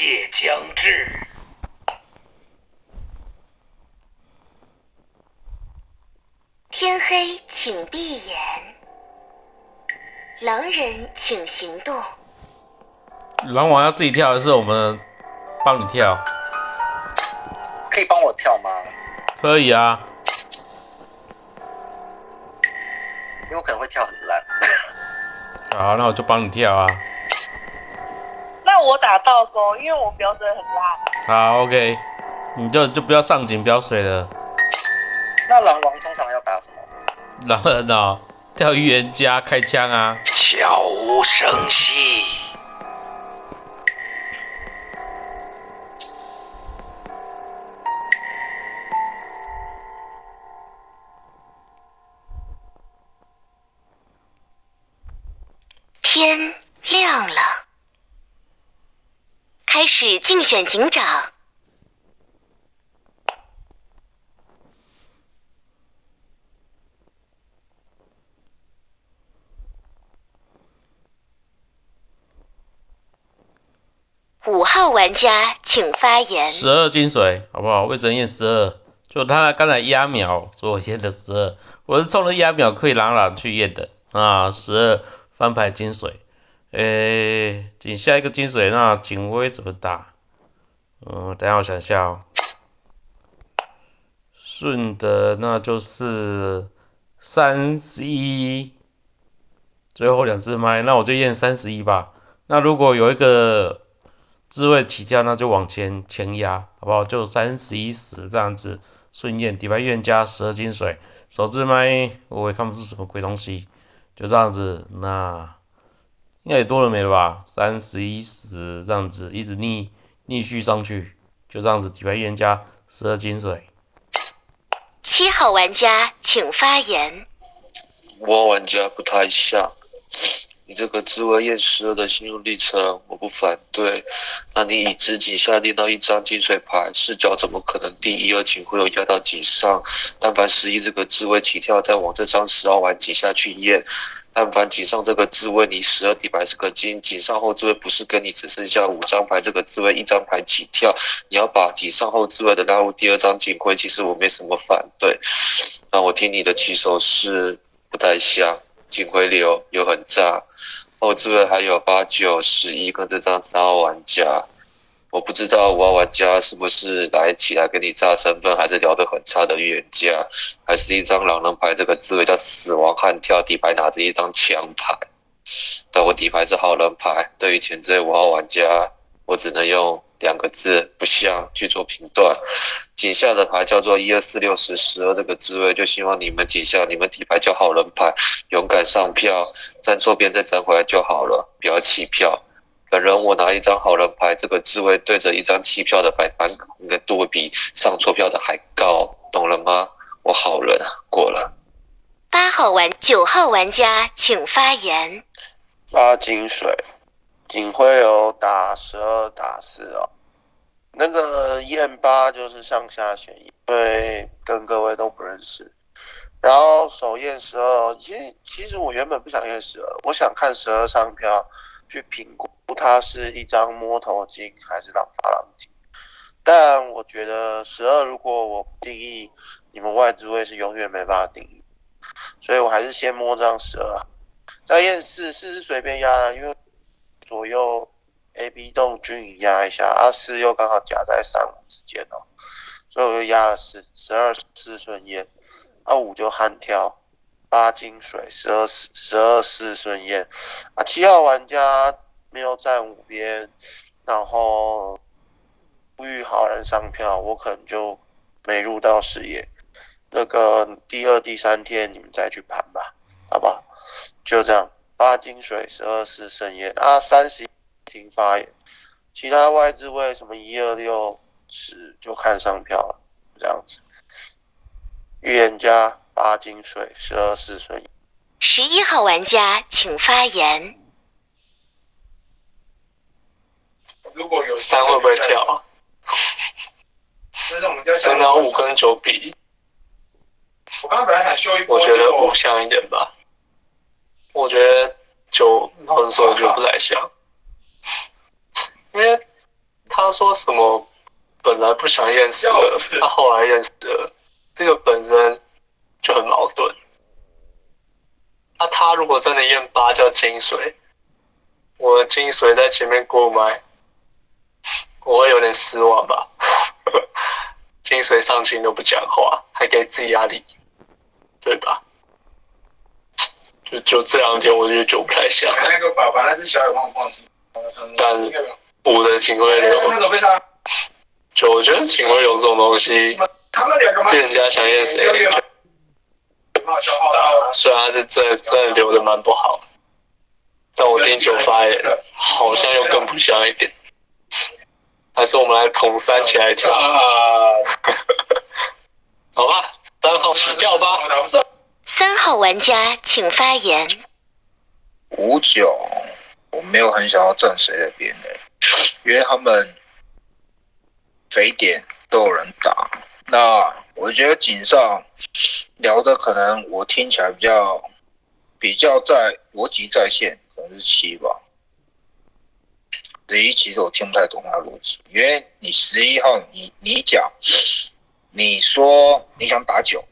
夜将至。天黑，请闭眼。狼人请行动。狼王要自己跳还是我们帮你跳？可以帮我跳吗？可以啊。因为我可能会跳很烂。好，那我就帮你跳啊。那我打到说，因为我标水很烂。好，OK，你就就不要上紧标水了。那狼王通常要打什么？狼人哦，跳预言家开枪啊。悄无声息。天亮了，开始竞选警长。五号玩家请发言。十二金水，好不好？魏征验十二，就他刚才压秒，所以我验的十二。我是冲着压秒可以朗朗去验的啊，十二翻牌金水。诶，井下一个金水，那警徽怎么打？嗯，等下我想一下哦。顺的那就是三十一，最后两只麦，那我就验三十一吧。那如果有一个智慧起跳，那就往前前压，好不好？就三十一十这样子顺验，底牌院加十二金水，手自麦我也看不出什么鬼东西，就这样子那。应该也多了没了吧？三十一十这样子，一直逆逆续上去，就这样子，底牌预言家十二金水。七号玩家请发言。五号玩家不太像，你这个智慧验十二的心路历程我不反对。那你以自己下定到一张金水牌，视角怎么可能第一二井会有压到井上？但凡十一这个智慧起跳，再往这张十号玩井下去验。但凡井上这个自位，你十二底牌是个金，井上后字位不是跟你只剩下五张牌这个自位一张牌起跳，你要把井上后字位的拉入第二张警徽，其实我没什么反对。那我听你的起手是不太像，警徽流又很炸，后置位还有八九十一跟这张三号玩家。我不知道五号玩家是不是来起来给你炸身份，还是聊得很差的预言家，还是一张狼人牌？这个字位叫死亡悍跳，底牌拿着一张枪牌。但我底牌是好人牌，对于前置位五号玩家，我只能用两个字不像去做评断。井下的牌叫做一二四六十十二，这个滋味就希望你们井下你们底牌叫好人牌，勇敢上票，站错边再站回来就好了，不要弃票。本人我拿一张好人牌，这个滋味对着一张弃票的反反应该度比上错票的还高，懂了吗？我好人过了。八号玩九号玩家请发言。八金水，警徽有打十二打四哦。那个验八就是上下选一，因为跟各位都不认识。然后手验十二，其实其实我原本不想验十二，我想看十二上票。去评估它是一张摸头金还是狼发狼金，但我觉得十二如果我定义，你们外置位是永远没办法定义，所以我还是先摸张十二，再验四，四是随便压的，因为左右 A B 洞均匀压一下，啊四又刚好夹在三五之间哦，所以我就压了四，十二四顺验，啊五就悍跳。八金水，十二十二四顺验啊，七号玩家没有站五边，然后呼吁好人上票，我可能就没入到视野。那个第二、第三天你们再去盘吧，好不好？就这样，八金水，十二四顺验啊，三十停发言，其他外置位什么一二六十就看上票了，这样子。预言家。八金水，十二四顺。十一号玩家请发言。如果有三会不会跳？真的五跟九比。我刚刚本来想修一波。我觉得五像一点吧。我觉得就，老实说，我觉得不太像。因为他说什么本来不想验十二，他后来验十二，这个本身就很矛盾。那他如果真的验八叫金水，我的金水在前面过麦，我会有点失望吧。金水上清都不讲话，还给自己压力，对吧？就就这两天，我觉得就不太像。那个爸爸那只小野放放弃，但我的警徽流，就我觉得警徽流这种东西，他们两个嘛，人家想验谁，虽然他是真真的留的蛮不好，但我听九发言好像又更不像一点。还是我们来捧三起来跳，啊，好吧？三号起跳吧。三号玩家请发言。五九，我没有很想要站谁的边的，因为他们肥点都有人打。那我觉得井上聊的可能我听起来比较比较在逻辑在线，可能是七吧。十一其实我听不太懂他逻辑，因为你十一号你你讲，你说你想打九，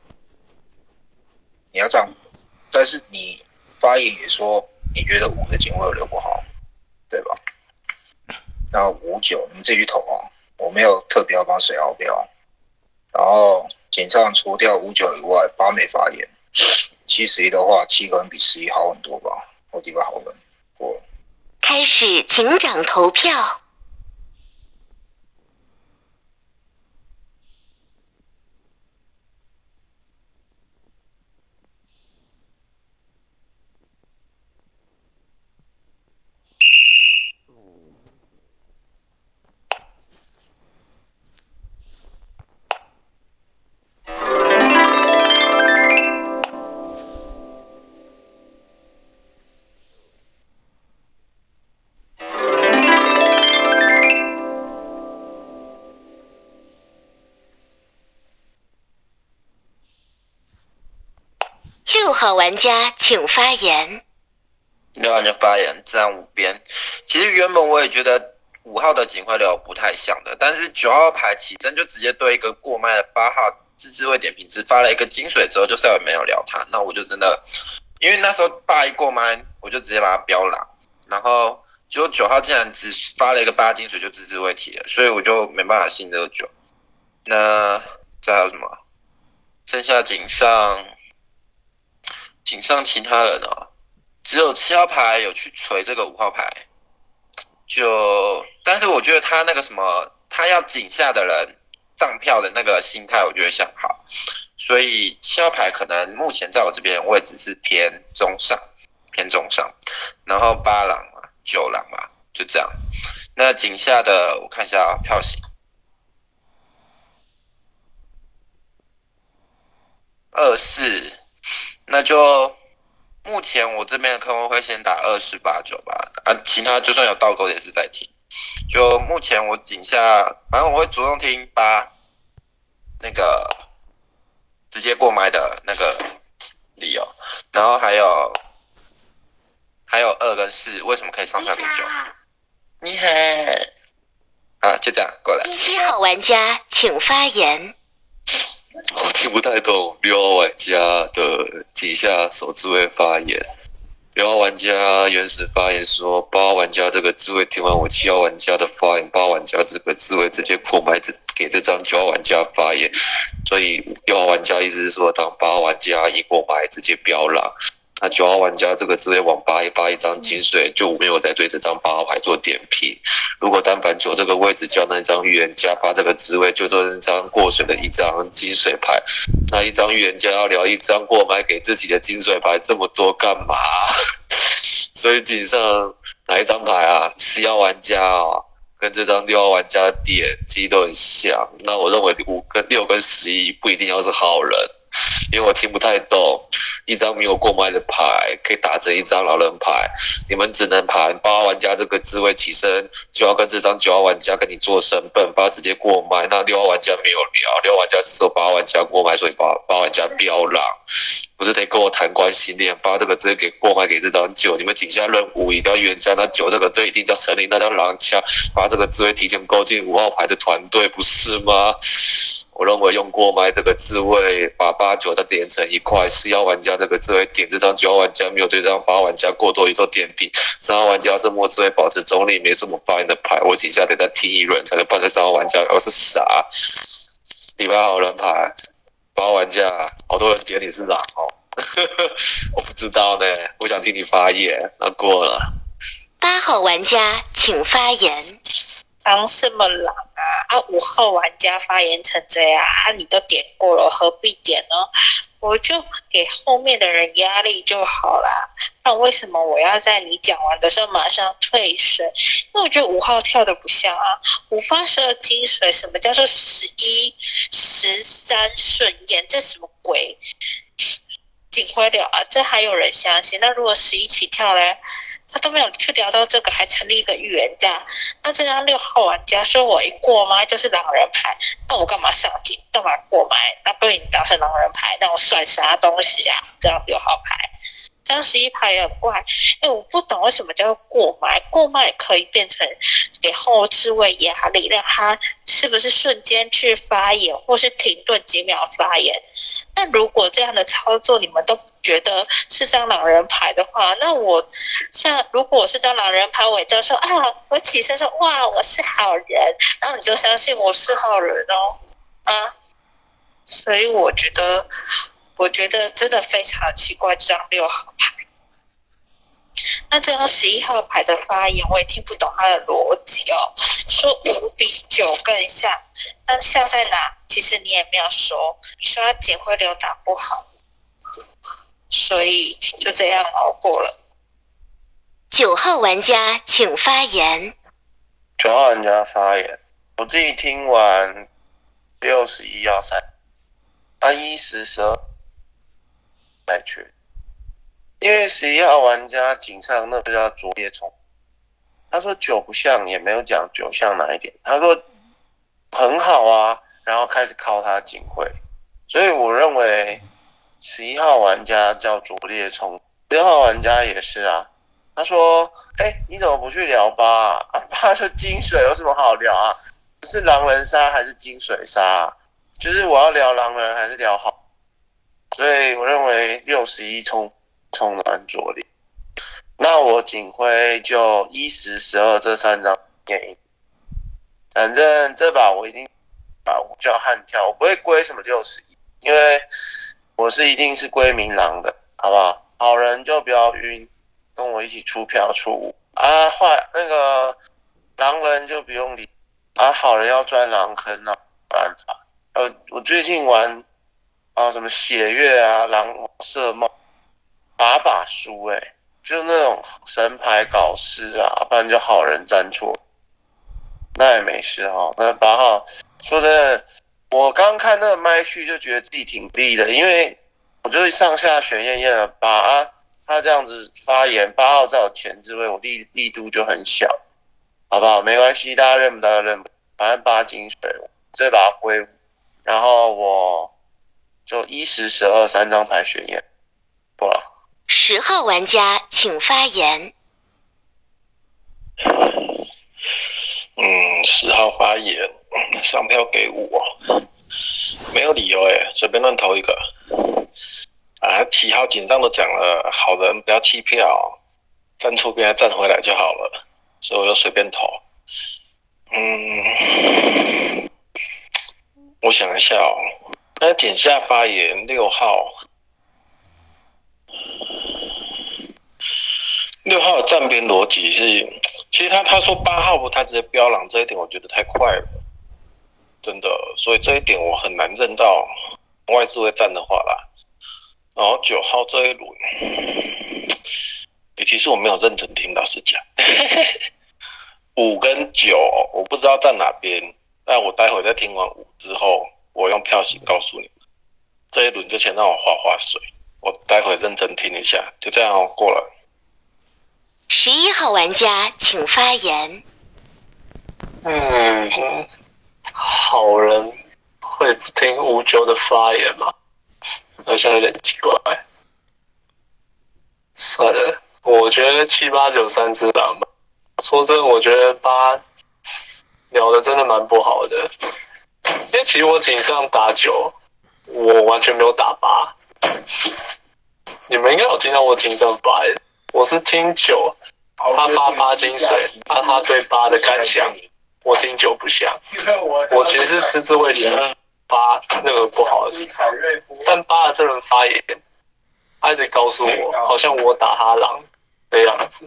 你要这样，但是你发言也说你觉得五的警卫有留不好，对吧？那五九你自己去投啊，我没有特别要帮谁熬标。然后警上除掉五九以外，八没发言，七十一的话，七可能比十一好很多吧，我地方好人过。开始警长投票。好玩家请发言。六号就发言，自然五边。其实原本我也觉得五号的警徽流不太像的，但是九号牌起身就直接对一个过麦的八号自治位点评只发了一个金水之后，就再也没有聊他。那我就真的，因为那时候八一过麦，我就直接把他标了，然后结果九号竟然只发了一个八金水就自治位提了，所以我就没办法信这个九。那再还有什么？剩下井上。井上其他人哦，只有七号牌有去锤这个五号牌，就但是我觉得他那个什么，他要井下的人上票的那个心态，我觉得像好，所以七号牌可能目前在我这边位置是偏中上，偏中上，然后八狼嘛，九狼嘛，就这样。那井下的我看一下票型，二四。那就目前我这边的客户会先打二十八九吧，啊，其他就算有倒钩也是在听。就目前我井下，反正我会主动听八那个直接过麦的那个理由，然后还有还有二跟四为什么可以上票给九？你好，啊，就这样过来。七号玩家请发言。我 听不太懂六号玩家的底下手自位发言。六号玩家原始发言说，八号玩家这个字位听完我七号玩家的发言，八号玩家这个字位直接破麦子给这张九号玩家发言，所以六号玩家意思是说，当八号玩家一过麦直接飙狼。那九号玩家这个自位往八一八一张金水，就没有再对这张八号牌做点评。如果单反九这个位置叫那张预言家发这个职位，就做一张过水的一张金水牌，那一张预言家要聊一张过买给自己的金水牌这么多干嘛？所以井上哪一张牌啊？十号玩家啊，跟这张六号玩家点其实都很像。那我认为五跟六跟十一不一定要是好人。因为我听不太懂，一张没有过麦的牌可以打成一张老人牌，你们只能盘八号玩家这个智慧起身就要跟这张九号玩家跟你做身份，八直接过麦，那六号玩家没有聊，六号玩家只有八号玩家过麦，所以八八号玩家飙狼。不是得跟我谈关系链，把这个直接给过卖给这张九，你们底下任务一定要原价，那九这个这一定叫成立，那叫狼枪，把这个智慧提前勾进五号牌的团队，不是吗？我认为用过麦这个智慧把八九的点成一块，四号玩家这个智慧点这张九号玩家没有对这张八玩家过多一做点评，三号玩家是末智慧保持中立，没什么发言的牌，我底下得再踢一轮才能判这三号玩家，我是傻。第八号人牌，八号玩家，好多人点你是狼哦，我不知道呢，我想听你发言，那过了。八号玩家请发言。狼什么狼啊？啊，五号玩家发言成这样，啊，你都点过了，何必点呢？我就给后面的人压力就好啦。那为什么我要在你讲完的时候马上退水？因为我觉得五号跳的不像啊，五发十二金水，什么叫做十一十三顺延？这什么鬼？警徽了啊，这还有人相信？那如果十一起跳嘞？他都没有去聊到这个，还成立一个预言家。那这张六号玩家说我一过麦就是狼人牌，那我干嘛上警？干嘛过麦？那被你当成狼人牌，那我算啥东西啊？这张六号牌，张十一牌也很怪。哎，我不懂为什么叫过麦？过麦可以变成给后置位压力，让他是不是瞬间去发言，或是停顿几秒发言？那如果这样的操作你们都觉得是张狼人牌的话，那我像如果我是张狼人牌，我也就说啊，我起身说哇，我是好人，然后你就相信我是好人哦，啊，所以我觉得，我觉得真的非常奇怪这张六号牌。那这张十一号牌的发言我也听不懂他的逻辑哦，说五比九更像，那像在哪？其实你也没有说，你说他警徽流打不好，所以就这样熬过了。九号玩家请发言。九号玩家发言，我自己听完六十一要三，啊一十十二再去。因为十一号玩家井上那个叫卓别虫，他说九不像，也没有讲九像哪一点。他说很好啊，然后开始靠他警徽，所以我认为十一号玩家叫卓烈虫，六号玩家也是啊。他说：“哎，你怎么不去聊吧啊？啊八就金水，有什么好聊啊？是狼人杀还是金水杀？就是我要聊狼人还是聊好？所以我认为六十一冲。”冲男左力，那我警徽就一十十二这三张电影，反正这把我一定把五叫悍跳，我不会归什么六十一，因为我是一定是归明狼的，好不好？好人就不要晕，跟我一起出票出五啊，坏那个狼人就不用理啊，好人要钻狼坑那办法。呃，我最近玩啊什么血月啊，狼色梦。把把输哎，就那种神牌搞事啊，不然就好人站错，那也没事哈。那八号说的，我刚看那个麦序就觉得自己挺低的，因为我就是上下选验验了八啊，他这样子发言，八号在我前置位，我力力度就很小，好不好？没关系，大家认不大家认，反正八金水，直接把归五，然后我就一十十二三张牌选验，过了。十号玩家请发言。嗯，十号发言，上票给我，没有理由哎，随便乱投一个。啊，七号紧张都讲了，好人不要弃票，站错边站回来就好了，所以我就随便投。嗯，我想一下哦，那点下发言六号。六号的站边逻辑是，其实他他说八号不，他直接标狼这一点，我觉得太快了，真的，所以这一点我很难认到外置位站的话啦。然后九号这一轮，其实我没有认真听，老师讲，五跟九我不知道站哪边，但我待会再听完五之后，我用票型告诉你，这一轮就先让我划划水，我待会认真听一下，就这样过了。十一号玩家请发言。嗯，好人会不听五九的发言吗？好像有点奇怪。算了，我觉得七八九三只狼吧。说真的，我觉得八聊的真的蛮不好的，因为其实我井上打九，我完全没有打八。你们应该有听到我井上八，我是听九，他发八金水，他他对八的感想，我听九不像。我其实是狮子位里八那个不好的地方，但八的这轮发言，他一直告诉我，好像我打他狼的样子。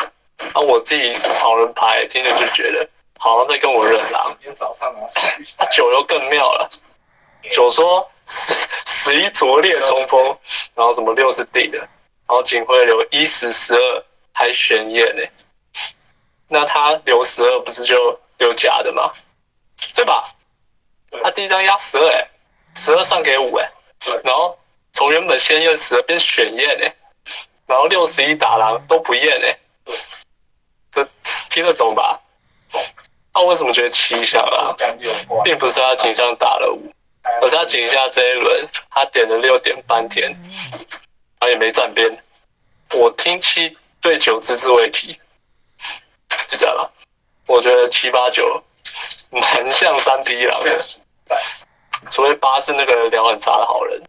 啊，我自己好人牌听着就觉得，好像在跟我认狼。啊，九又更妙了，九说十十一拙劣冲锋，然后什么六是定的，然后警徽留一十十二还悬验呢，那他留十二不是就留假的吗？对吧？他第一张压十二哎，十二上给五哎，然后从原本先验十二变选验哎，然后六十一打狼都不验哎，这听得懂吧？懂。那为什么觉得七像啊？并不是他井上打了五，而是他井下这一轮他点了六点半天，他也没站边。我听七对九只字未提，就这样了。我觉得七八九蛮像三 D 狼的，除非八是那个聊很差的好人，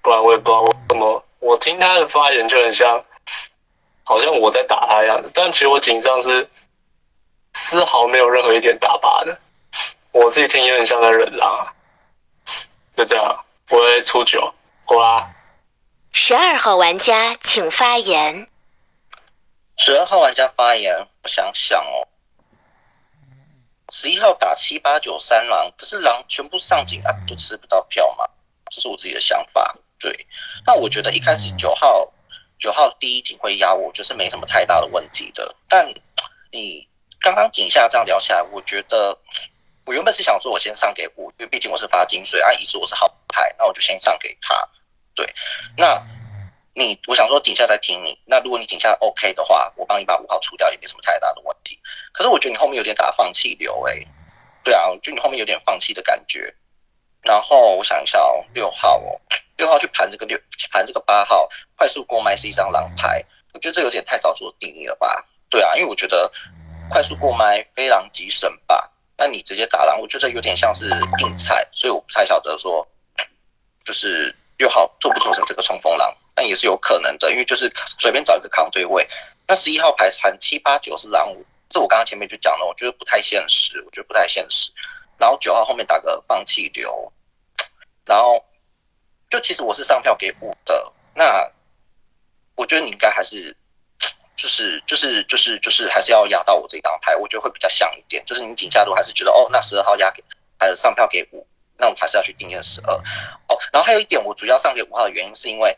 不然我也不知道为什么。我听他的发言就很像，好像我在打他的样子，但其实我井上是丝毫没有任何一点打靶的。我自己听也很像在忍狼啊，就这样，我会出九，过啦。十二号玩家请发言。十二号玩家发言，我想想哦。十一号打七八九三狼，可是狼全部上警啊，就吃不到票嘛，这是我自己的想法。对，那我觉得一开始九号九号第一警会压我，就是没什么太大的问题的。但你刚刚井下这样聊起来，我觉得我原本是想说我先上给五，因为毕竟我是发金水，按，一是我是好牌，那我就先上给他。对，那你我想说井下在听你，那如果你井下 OK 的话，我帮你把五号除掉也没什么太大的问题。可是我觉得你后面有点打放弃流诶、对啊，我觉得你后面有点放弃的感觉。然后我想一下哦，六号哦，六号去盘这个六盘这个八号快速过麦是一张狼牌，我觉得这有点太早做定义了吧？对啊，因为我觉得快速过麦非狼即神吧，那你直接打狼，我觉得有点像是硬菜，所以我不太晓得说，就是六号做不做成这个冲锋狼，但也是有可能的，因为就是随便找一个扛对位。那十一号牌喊七八九是狼五，这我刚刚前面就讲了，我觉得不太现实，我觉得不太现实。然后九号后面打个放弃流，然后就其实我是上票给五的，那我觉得你应该还是就是就是就是就是还是要压到我这张牌，我觉得会比较像一点。就是你井下路还是觉得哦，那十二号压给还是上票给五，那我们还是要去定验十二。哦，然后还有一点，我主要上给五号的原因是因为，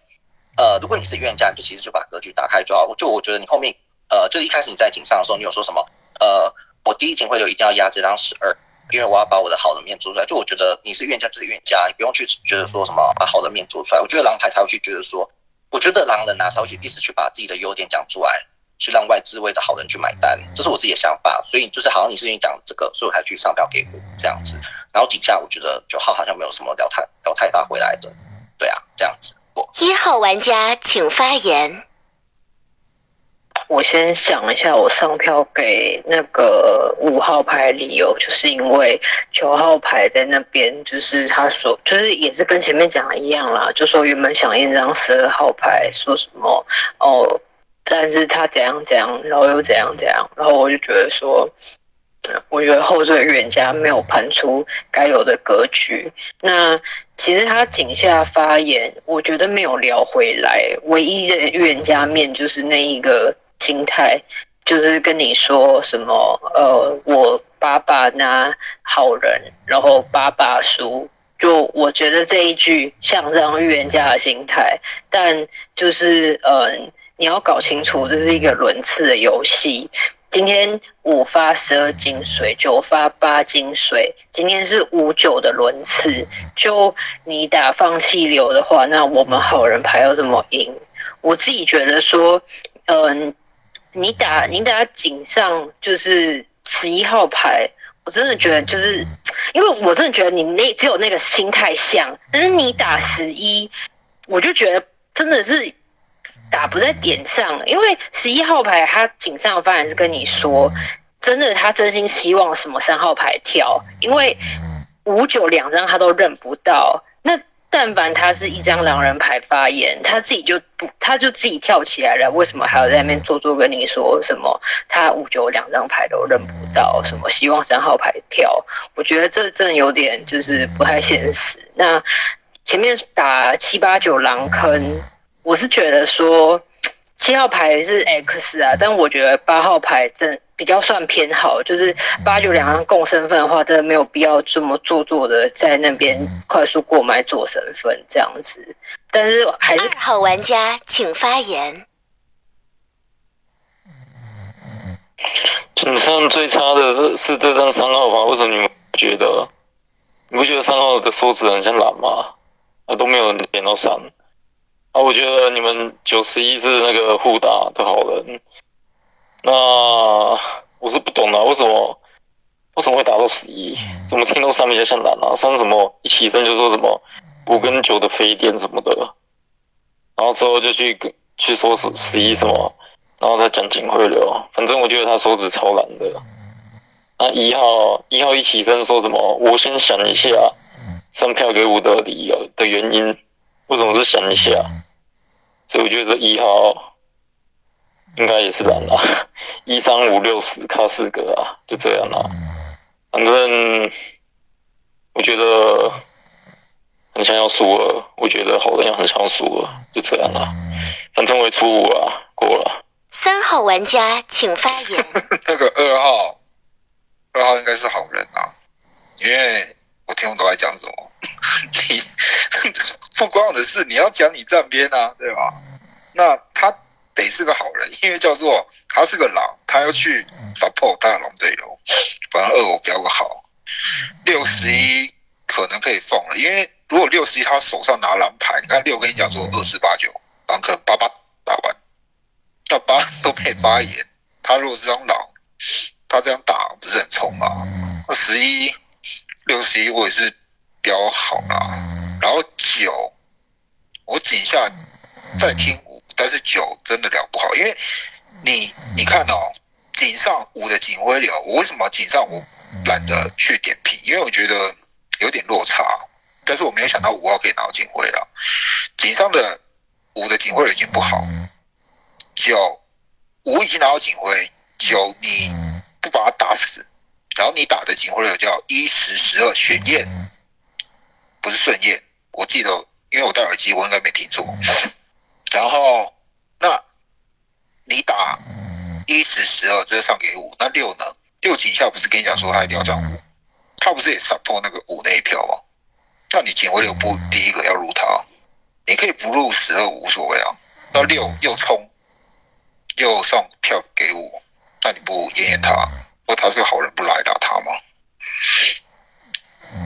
呃，如果你是预言家，你就其实就把格局打开就好。我就我觉得你后面呃，就一开始你在井上的时候，你有说什么？呃，我第一警会流一定要压这张十二。因为我要把我的好的面做出来，就我觉得你是预言家就是预言家，你不用去觉得说什么把好的面做出来。我觉得狼牌才会去觉得说，我觉得狼人拿才会去一直去把自己的优点讲出来，去让外资位的好人去买单，这是我自己的想法。所以就是好像你是因为讲这个，所以我才去上票给我这样子。然后底下我觉得九号好像没有什么聊太聊太大回来的，对啊，这样子。一号玩家请发言。我先想一下，我上票给那个五号牌理由，就是因为九号牌在那边，就是他说，就是也是跟前面讲的一样啦，就说原本想验张十二号牌，说什么哦，但是他怎样怎样，然后又怎样怎样，然后我就觉得说，我觉得后缀预言家没有盘出该有的格局。那其实他井下发言，我觉得没有聊回来，唯一的预言家面就是那一个。心态就是跟你说什么，呃，我爸爸拿好人，然后爸爸输，就我觉得这一句像这样预言家的心态，但就是呃，你要搞清楚这是一个轮次的游戏。今天五发十二金水，九发八金水，今天是五九的轮次。就你打放弃流的话，那我们好人牌要怎么赢？我自己觉得说，嗯。你打你打井上就是十一号牌，我真的觉得就是，因为我真的觉得你那只有那个心态像，但是你打十一，我就觉得真的是打不在点上，因为十一号牌他井上发言是跟你说，真的他真心希望什么三号牌跳，因为五九两张他都认不到，那但凡他是一张狼人牌发言，他自己就不，他就自己跳起来了，为什么还要在那边做作跟你说什么？他五九两张牌都认不到，什么希望三号牌跳？我觉得这真有点就是不太现实。那前面打七八九狼坑，我是觉得说七号牌是 X 啊，但我觉得八号牌真比较算偏好，就是八九两张共身份的话，真的没有必要这么做作的在那边快速过买做身份这样子。但是还是二号玩家请发言。井上最差的是这张三号牌，为什么你们不觉得？你不觉得三号的手指很像懒吗？啊，都没有人点到三。啊，我觉得你们九十一是那个互打的好人。那我是不懂啊，为什么为什么会打到十一？怎么听到三比较像蓝啊？三什么一起身就说什么五跟九的飞电什么的，然后之后就去跟去说十十一什么，然后再讲警徽流。反正我觉得他手指超蓝的。那一号一号一起身说什么？我先想一下上票给我的理由的原因，为什么是想一下？所以我觉得这一号应该也是蓝啦，一三五六十靠四个啊，就这样啦。反正我觉得很想要输了，我觉得好人也很想要输了，就这样啦。反正我也出五啊，过了。三号玩家请发言。那个二号，二号应该是好人啊，因为我听我都在讲什么，你不关我的事，你要讲你站边啊，对吧？那他得是个好人，因为叫做他是个狼，他要去 support 他的龙队友，反正二我标个好，六十一可能可以放了，因为如果六十一他手上拿狼牌，你看六跟你讲说二四八九，狼可能八八打完，那八都可以发言，他如果是张狼，他这样打不是很冲吗？那十一六十一我也是标好啦，然后九我井下再听五，但是九真的聊不好，因为你你看哦，井上五的警徽流，我为什么井上五懒得去点评？因为我觉得有点落差，但是我没有想到五号可以拿到警徽了。井上的五的警徽流已经不好，九五已经拿到警徽，九你不把他打死，然后你打的警徽流叫一十十二玄焰，不是顺焰，我记得，因为我戴耳机，我应该没听错。然后那你打一十十二，这是上给五，那六呢？六井下不是跟你讲说他一定要上五，他不是也 support 那个五那一票吗？那你警卫六不第一个要入他，你可以不入十二无所谓啊。那六又冲又上票给我，那你不验验他？或他是个好人，不来打他吗？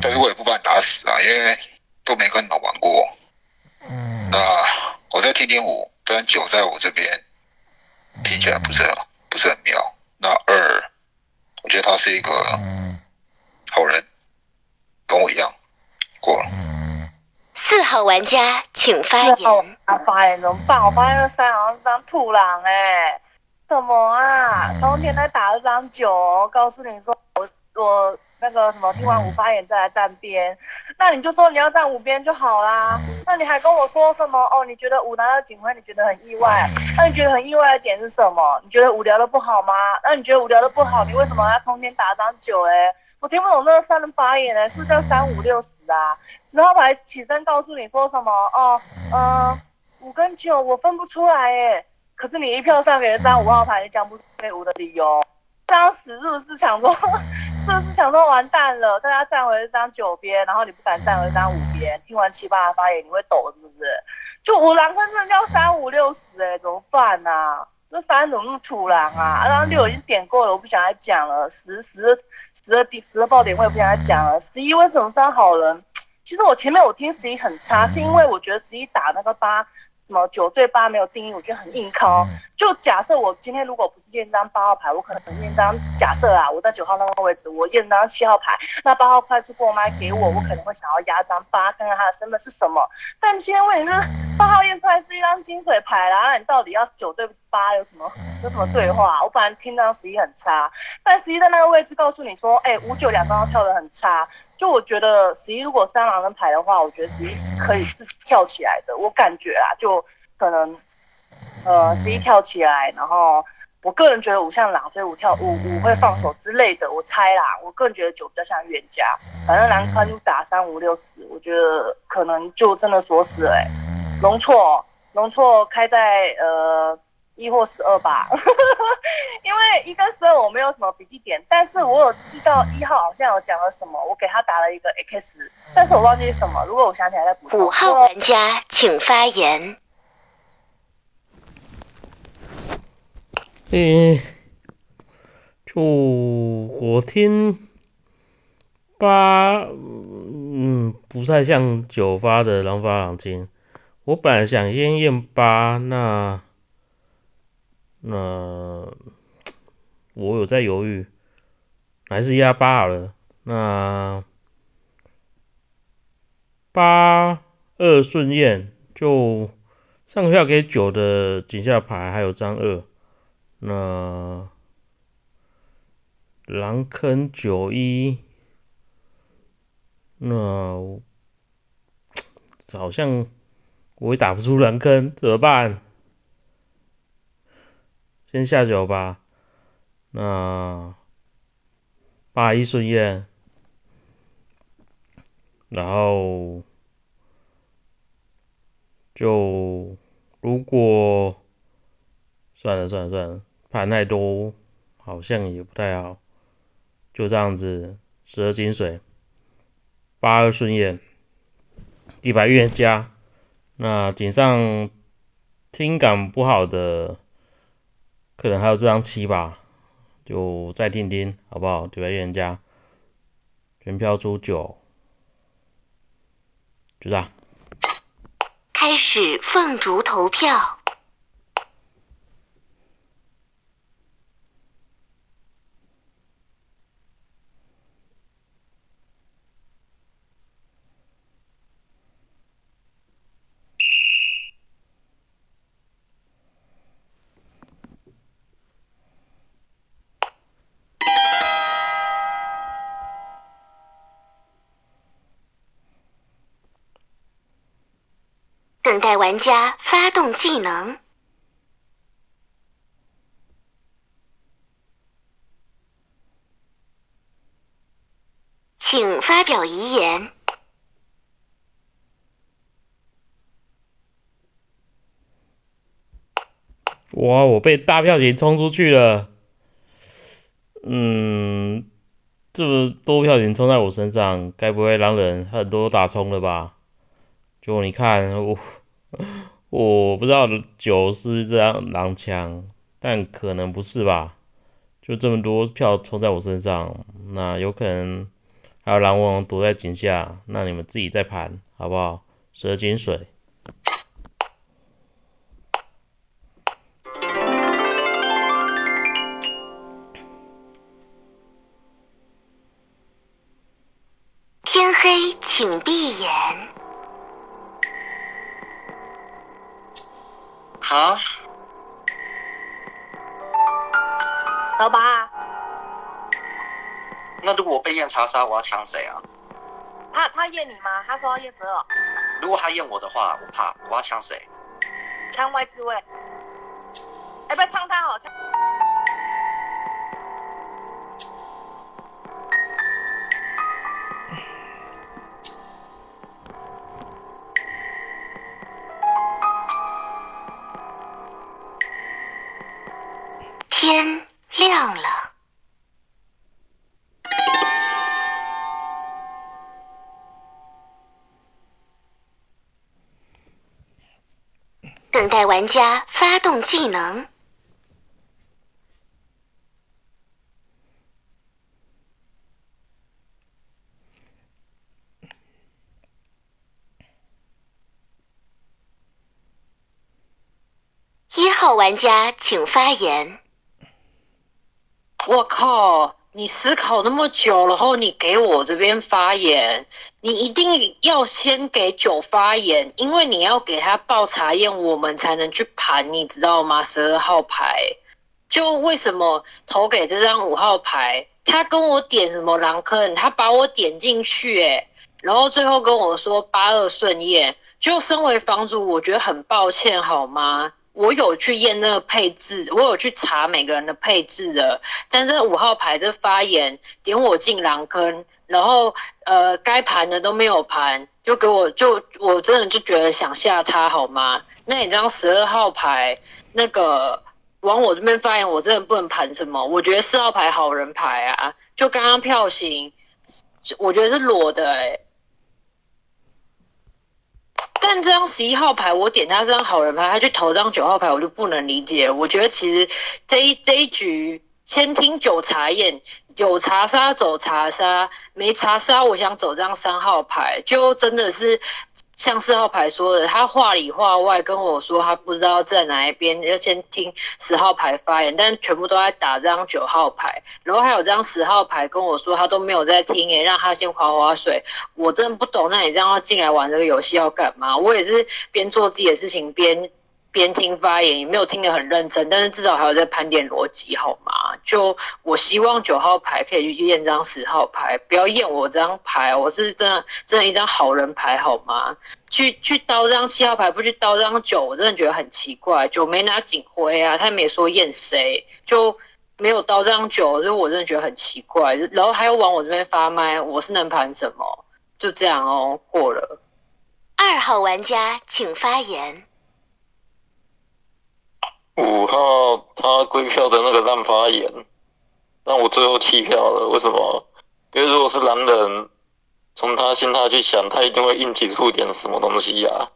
但是我也不把你打死啊，因为都没跟你们玩过。那我在听听五，但九在我这边听起来不是很不是很妙。那二，我觉得他是一个好人，跟我一样过了。四号玩家请发四号言。啊，发言怎么办？我发现那三好像是张土狼哎、什么啊？冬天在打了张九哦，告诉你说我我那个什么听完五发言再来站边，那你就说你要站五边就好啦。那你还跟我说什么？哦，你觉得五拿到警徽，你觉得很意外？那你觉得很意外的点是什么？你觉得五聊的不好吗？那你觉得五聊的不好，你为什么要通天打张九哎？我听不懂这个三人发言哎，是不是叫三五六十啊？十号牌起身告诉你说什么？哦，嗯、五跟九我分不出来哎，可是你一票上给了张五号牌，你讲不出给五的理由。当时是不是想说，是不是想说完蛋了？大家站回这张九边，然后你不敢站回这张五边。听完七八的发言，你会抖是不是？就五郎分真的叫三五六十哎，怎么办啊？这三怎么那么突然啊？然后六已经点过了，我不想再讲了。十十十二十二爆点我也不想再讲了。十一为什么是好人？其实我前面我听十一很差，是因为我觉得十一打那个八，什么九对八没有定义，我觉得很硬靠。就假设我今天如果不是验张八号牌，我可能验张假设啊，我在九号那个位置，我验张七号牌，那八号快速过麦给我，我可能会想要压张八，看看他的身份是什么。但今天问题是八号验出来是一张金水牌啦，那你到底要九对八有什么有什么对话？我本来听到十一很差，但十一在那个位置告诉你说，哎，五九两刚刚跳的很差。就我觉得十一如果三狼人牌的话，我觉得十一是可以自己跳起来的。我感觉啊，就可能呃十一跳起来，然后我个人觉得五像狼，所以五跳五五会放手之类的。我猜啦，我个人觉得九比较像冤家，反正狼坑打三五六十，我觉得可能就真的锁死了。哎，龙错龙错开在呃。一或十二吧，因为一跟十二我没有什么笔记点，但是我有记到一号好像有讲了什么，我给他打了一个 X，但是我忘记什么，如果我想起来再补充。五号玩家请发言。嗯，就我听八，嗯，不太像九发的狼发狼精，我本来想先验八，那。那我有在犹豫，还是压八好了。那八二顺验就上票给九的井下牌还有张二。那狼坑九一，那 好像我也打不出狼坑，怎么办？先下九吧，那八一顺验，然后就如果算了算了算了，盘太多好像也不太好，就这样子十二金水，八二顺验，一百预言家，那井上听感不好的。可能还有这张七吧，就再听听好不好？对吧，预言家，全票出九，就这样。开始凤竹投票。玩家发动技能，请发表遗言。哇！我被大票型冲出去了。嗯，这么多票型冲在我身上，该不会狼人很多打冲了吧？就你看我。我不知道九是这样狼枪，但可能不是吧？就这么多票冲在我身上，那有可能还有狼王躲在井下，那你们自己再盘好不好？蛇井水，杀，我要抢谁啊？他他验你吗？他说要验十二。如果他验我的话，我怕，我要抢谁？枪外自卫。哎，不要枪他哦，枪。天亮了，等待玩家发动技能，一号玩家请发言。我靠！你思考那么久，然后你给我这边发言，你一定要先给九发言，因为你要给他报查验，我们才能去盘，你知道吗？十二号牌，就为什么投给这张五号牌？他跟我点什么狼坑，他把我点进去、欸，然后最后跟我说八二顺验，就身为房主，我觉得很抱歉，好吗？我有去验那个配置，我有去查每个人的配置的，但这五号牌这发言点我进狼坑，然后呃该盘的都没有盘，就给我就我真的就觉得想吓他好吗？那你这张十二号牌那个往我这边发言，我真的不能盘什么？我觉得四号牌好人牌啊，就刚刚票型，我觉得是裸的哎、但这张十一号牌，我点他这张好人牌，他去投这张九号牌，我就不能理解。我觉得其实这一这一局先听九查验，有查杀走查杀，没查杀，我想走这张三号牌，就真的是像四号牌说的，他话里话外跟我说他不知道在哪一边，要先听十号牌发言，但全部都在打这张九号牌，然后还有这张十号牌跟我说他都没有在听，诶，让他先划划水。我真的不懂，那你这样要进来玩这个游戏要干嘛？我也是边做自己的事情边边听发言，也没有听得很认真，但是至少还有在盘点逻辑，好吗？就我希望九号牌可以去验这张十号牌，不要验我这张牌，我是真的真的一张好人牌，好吗？去去刀这张七号牌，不去刀这张九，我真的觉得很奇怪。九没拿警徽啊，他也没说验谁，就没有刀这张九，就我真的觉得很奇怪。然后还有往我这边发麦，我是能盘什么？就这样哦，过了。二号玩家请发言。五号他归票的那个烂发言，让我最后弃票了。为什么？因为如果是蓝人，从他心态去想，他一定会硬挤出点什么东西呀、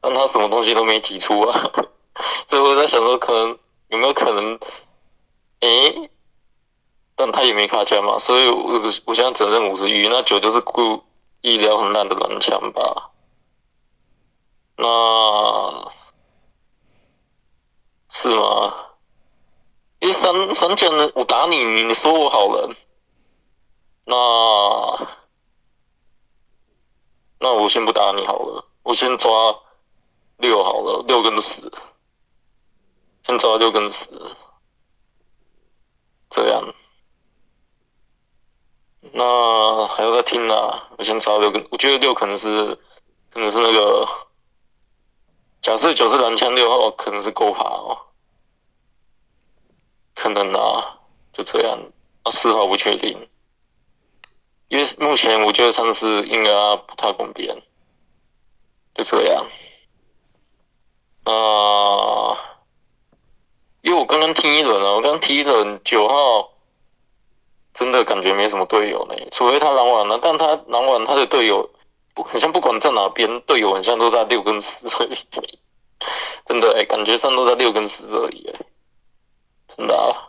但他什么东西都没挤出啊。所以我在想说，可能有没有可能，诶、但他也没卡枪嘛，所以我我现在只认五十一，那九就是故意聊很烂的蓝枪吧。那是吗？因为三三件人，我打你，你说我好人，那那我先不打你好了，我先抓六好了，六跟十，先抓六跟十，这样。那还要再听啊？我先抓六跟，我觉得六可能是可能是那个，假设九是蓝枪六号，可能是够爬哦。可能啊，就这样。啊，四号不确定，因为目前我觉得上次应该不太公平，就这样。啊、因为我刚刚听一轮啊，我刚听一轮九号，真的感觉没什么队友呢，除非他狼完了，但他狼完他的队友不 好像不管在哪边，队友好像都在六跟四而已，真的哎、感觉上都在六跟四而已、欸。真的啊，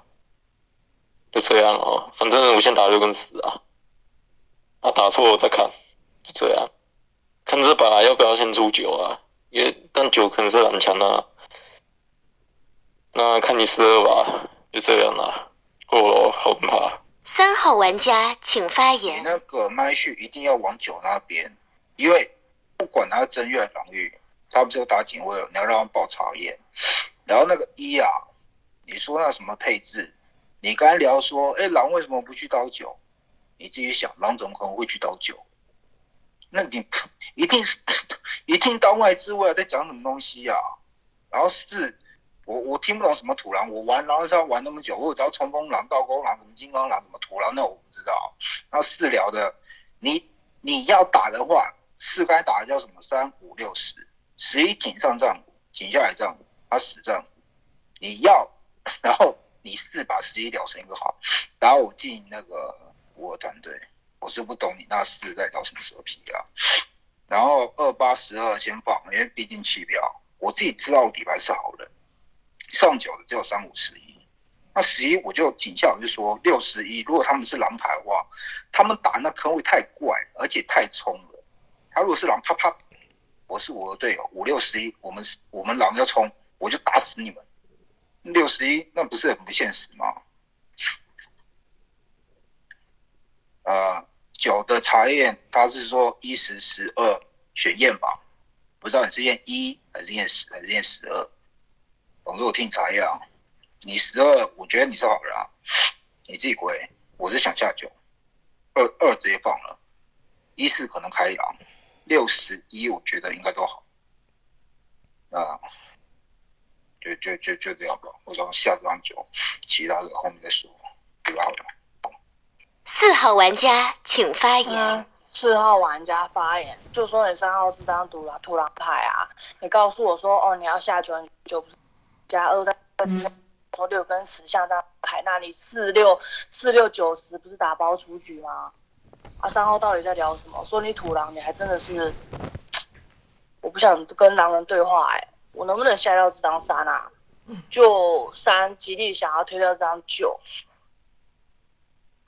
就这样哦。反正我先打六跟四啊，啊打错我再看，就这样。看这把要不要先出九啊？因为但九可能是蓝枪啊。那看你十二吧，就这样啦。哦，好怕。三号玩家请发你言。那个麦序一定要往九那边，因为不管他正月防御，他不是有打警卫了，你要让他爆查验。然后那个一啊，你说那什么配置，你刚才聊说，哎，狼为什么不去刀九？你自己想，狼怎么可能会去刀九？那你一定是 一定刀外之外在讲什么东西啊？然后四，我我听不懂什么土狼，我玩狼是要玩那么久，我只知道冲锋狼、倒钩狼、什么金刚狼、什么土狼，那我不知道。那四聊的，你你要打的话，四该打叫什么？三五六十，十一井上战五，井下来战五，他死战五。你要，然后你四把十一聊成一个好，打我进那个我团队，我是不懂你那四在聊什么蛇皮啊。然后二八十二先放，因为毕竟弃票，我自己知道底牌是好人，上九的只有三五十一。那十一我就警校我就说六十一，如果他们是狼牌的话，他们打那坑位太怪，而且太冲了。他如果是狼，啪啪，我是我的队友，五六十一，我们我们狼要冲，我就打死你们。六十一那不是很不现实吗？呃，九的查验，他是说一十十二选验吧？不知道你是验一还是验十还是验十二？总之我替你查验啊。你十二，我觉得你是好人啊，你自己归。我是想下九，二二直接放了，一四可能开狼，六十一我觉得应该都好。啊，就就就就这样吧，我刚下这张九，其他的后面再说，对吧？四号玩家请发言。四号玩家发言，就说你三号是张土狼土狼牌啊，你告诉我说哦，你要下九九加二在说六跟十像这样牌，那你四六四六九十不是打包出局吗？啊，三号到底在聊什么？说你土狼，你还真的是，我不想跟狼人对话哎，我能不能下掉这张三啊？就三极力想要推掉这张九。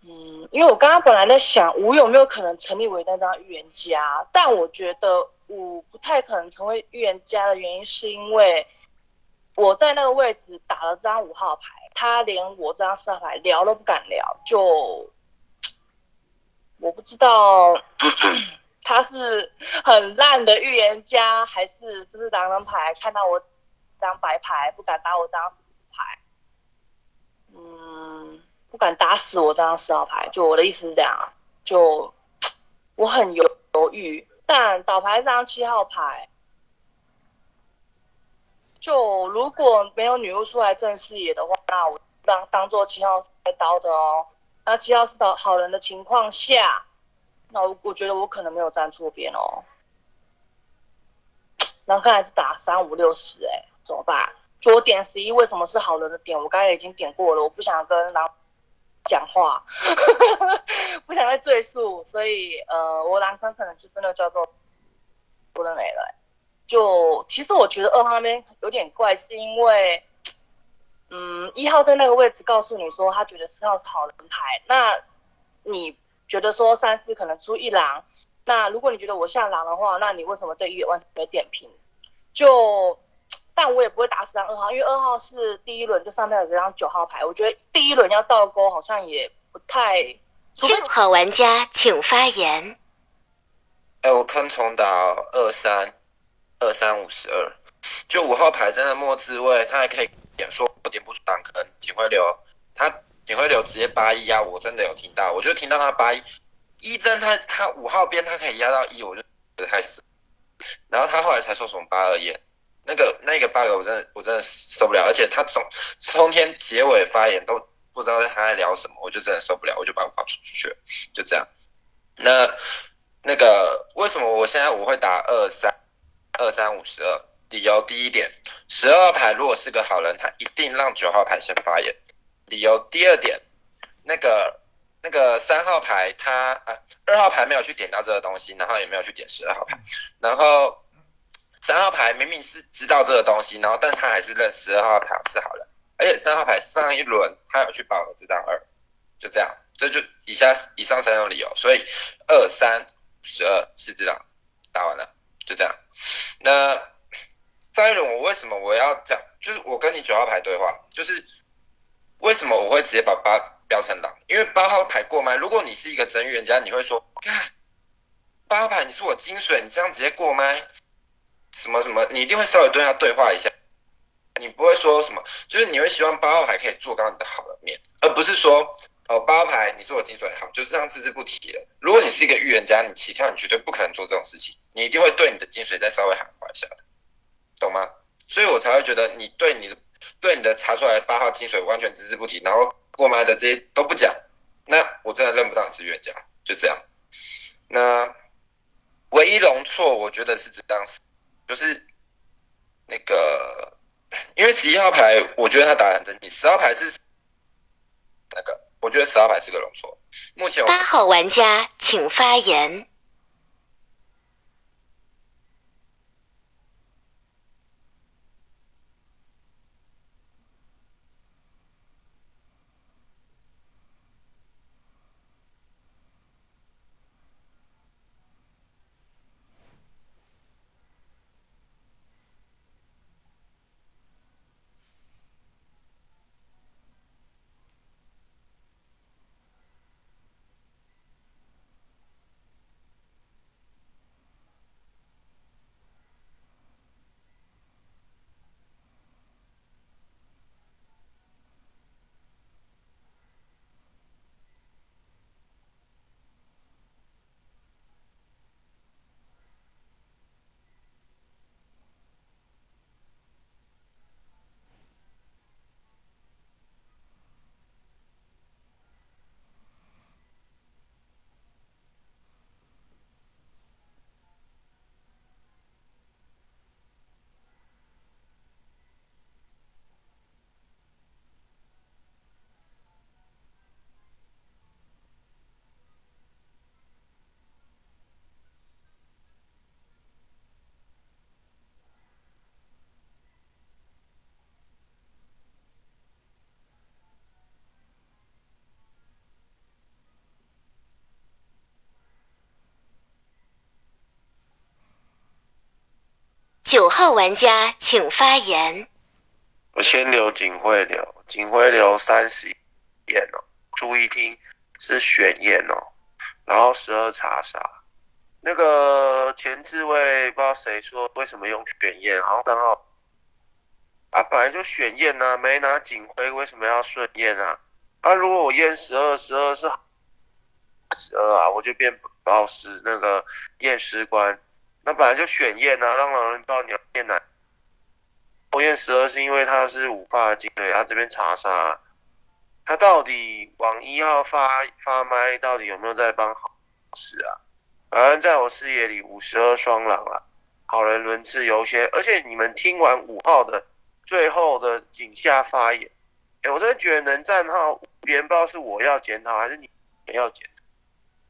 嗯，因为我刚刚本来在想五有没有可能成立为那张预言家，但我觉得五不太可能成为预言家的原因是因为我在那个位置打了张五号牌，他连我这张四号牌聊都不敢聊，就我不知道 他是很烂的预言家，还是就是狼人牌看到我张白牌不敢打我张牌，嗯。不敢打死我这张四号牌，就我的意思是这样，就我很犹犹豫。但倒牌这张七号牌，就如果没有女巫出来正视野的话，那我当当做七号开刀的哦。那七号是好好人的情况下，那我我觉得我可能没有站错边哦。然后看来是打三五六十，哎，怎么办？就我点十一，为什么是好人的点？我刚才已经点过了，我不想跟狼。讲话，不想再赘述，所以呃，我狼坑可能就真的叫做不能没了。就其实我觉得二号那边有点怪，是因为嗯一号在那个位置告诉你说他觉得四号是好人牌，那你觉得说三四可能出一狼，那如果你觉得我像狼的话，那你为什么对一完全没点评？就。但我也不会打死张二号，因为二号是第一轮就上面有这张九号牌，我觉得第一轮要倒钩好像也不太。六号玩家请发言。哎，我看重打二三二三五十二，就五号牌真的末置位，他还可以点说我点不出挡坑，警徽流他警徽流直接八一压，我真的有听到，我就听到他八一一针他他五号边他可以压到一，我就觉得太死，然后他后来才说什么八二验。那个那个 bug 我真的我真的受不了，而且他从从天结尾发言都不知道他在聊什么，我就真的受不了，我就把我跑出去，就这样。那那个为什么我现在我会打二三二三五十二？理由第一点，十二号牌如果是个好人，他一定让九号牌先发言。理由第二点，那个那个三号牌他啊二号牌没有去点到这个东西，然后也没有去点十二号牌，然后。三号牌明明是知道这个东西，然后但他还是认十二号牌是好人，而且三号牌上一轮他有去保这张二，就这样，这就以下以上三种理由，所以二三十二是这样打完了，就这样。那三轮我为什么我要讲，就是我跟你九号牌对话，就是为什么我会直接把八标成狼？因为八号牌过麦，如果你是一个真预言家，你会说，看八号牌你是我金水，你这样直接过麦。什么什么，你一定会稍微跟他对话一下，你不会说什么，就是你会希望八号牌可以做到你的好的面，而不是说哦八号牌你是我金水好，就这样置之不提了。如果你是一个预言家，你起跳你绝对不可能做这种事情，你一定会对你的金水再稍微喊话一下的，懂吗？所以我才会觉得你对你的对你的查出来八号金水完全置之不提，然后过麦的这些都不讲，那我真的认不到你是预言家，就这样。那唯一容错，我觉得是这样子。就是那个，因为十一号牌，我觉得他打的很正经。十号牌是那个，我觉得十号牌是个容错。目前八号玩家请发言。九号玩家请发言。我先留警徽流，警徽流三十验哦，注意听是选验哦，然后十二查杀。那个前置位不知道谁说为什么用选验，然后刚好啊本来就选验啊，没拿警徽为什么要顺验啊？啊如果我验十二，十二是十二啊，我就变老师那个验尸官，那本来就选验啊，让老人知道你要验哪。我验十二是因为他是五发的精髓，他这边查杀，他到底往一号发发麦，到底有没有在帮好事啊？反正在我视野里，五十二双狼啊，好人轮次优先。而且你们听完五号的最后的井下发言，哎，我真的觉得能站号别人，不知道是我要检讨还是你们要检。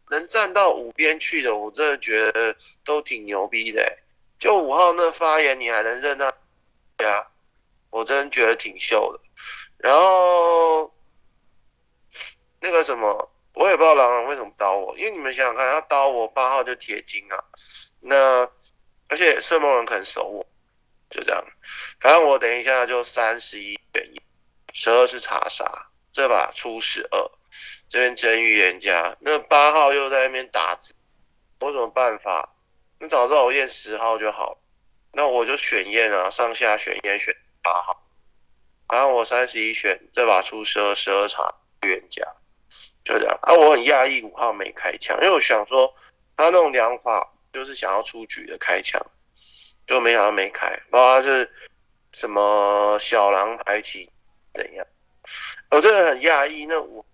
能站到五边去的，我真的觉得都挺牛逼的。就五号那发言，你还能认他？对啊，我真觉得挺秀的。然后那个什么，我也不知道狼人为什么刀我，因为你们想想看，他刀我八号就铁金啊。那而且圣梦人肯守我，就这样。反正我等一下就三十一选一，十二是查杀，这把出十二，这边真预言家。那八号又在那边打字，我有什么办法？你早知道我验十号就好。那我就选验啊，上下选验选八号，然后我三十一选这把出十二十二场预言家，就这样啊。我很讶异五号没开枪，因为我想说他那种两法就是想要出局的开枪，就没想到没开，不知道他是什么小狼排起怎样。我真的很讶异，那五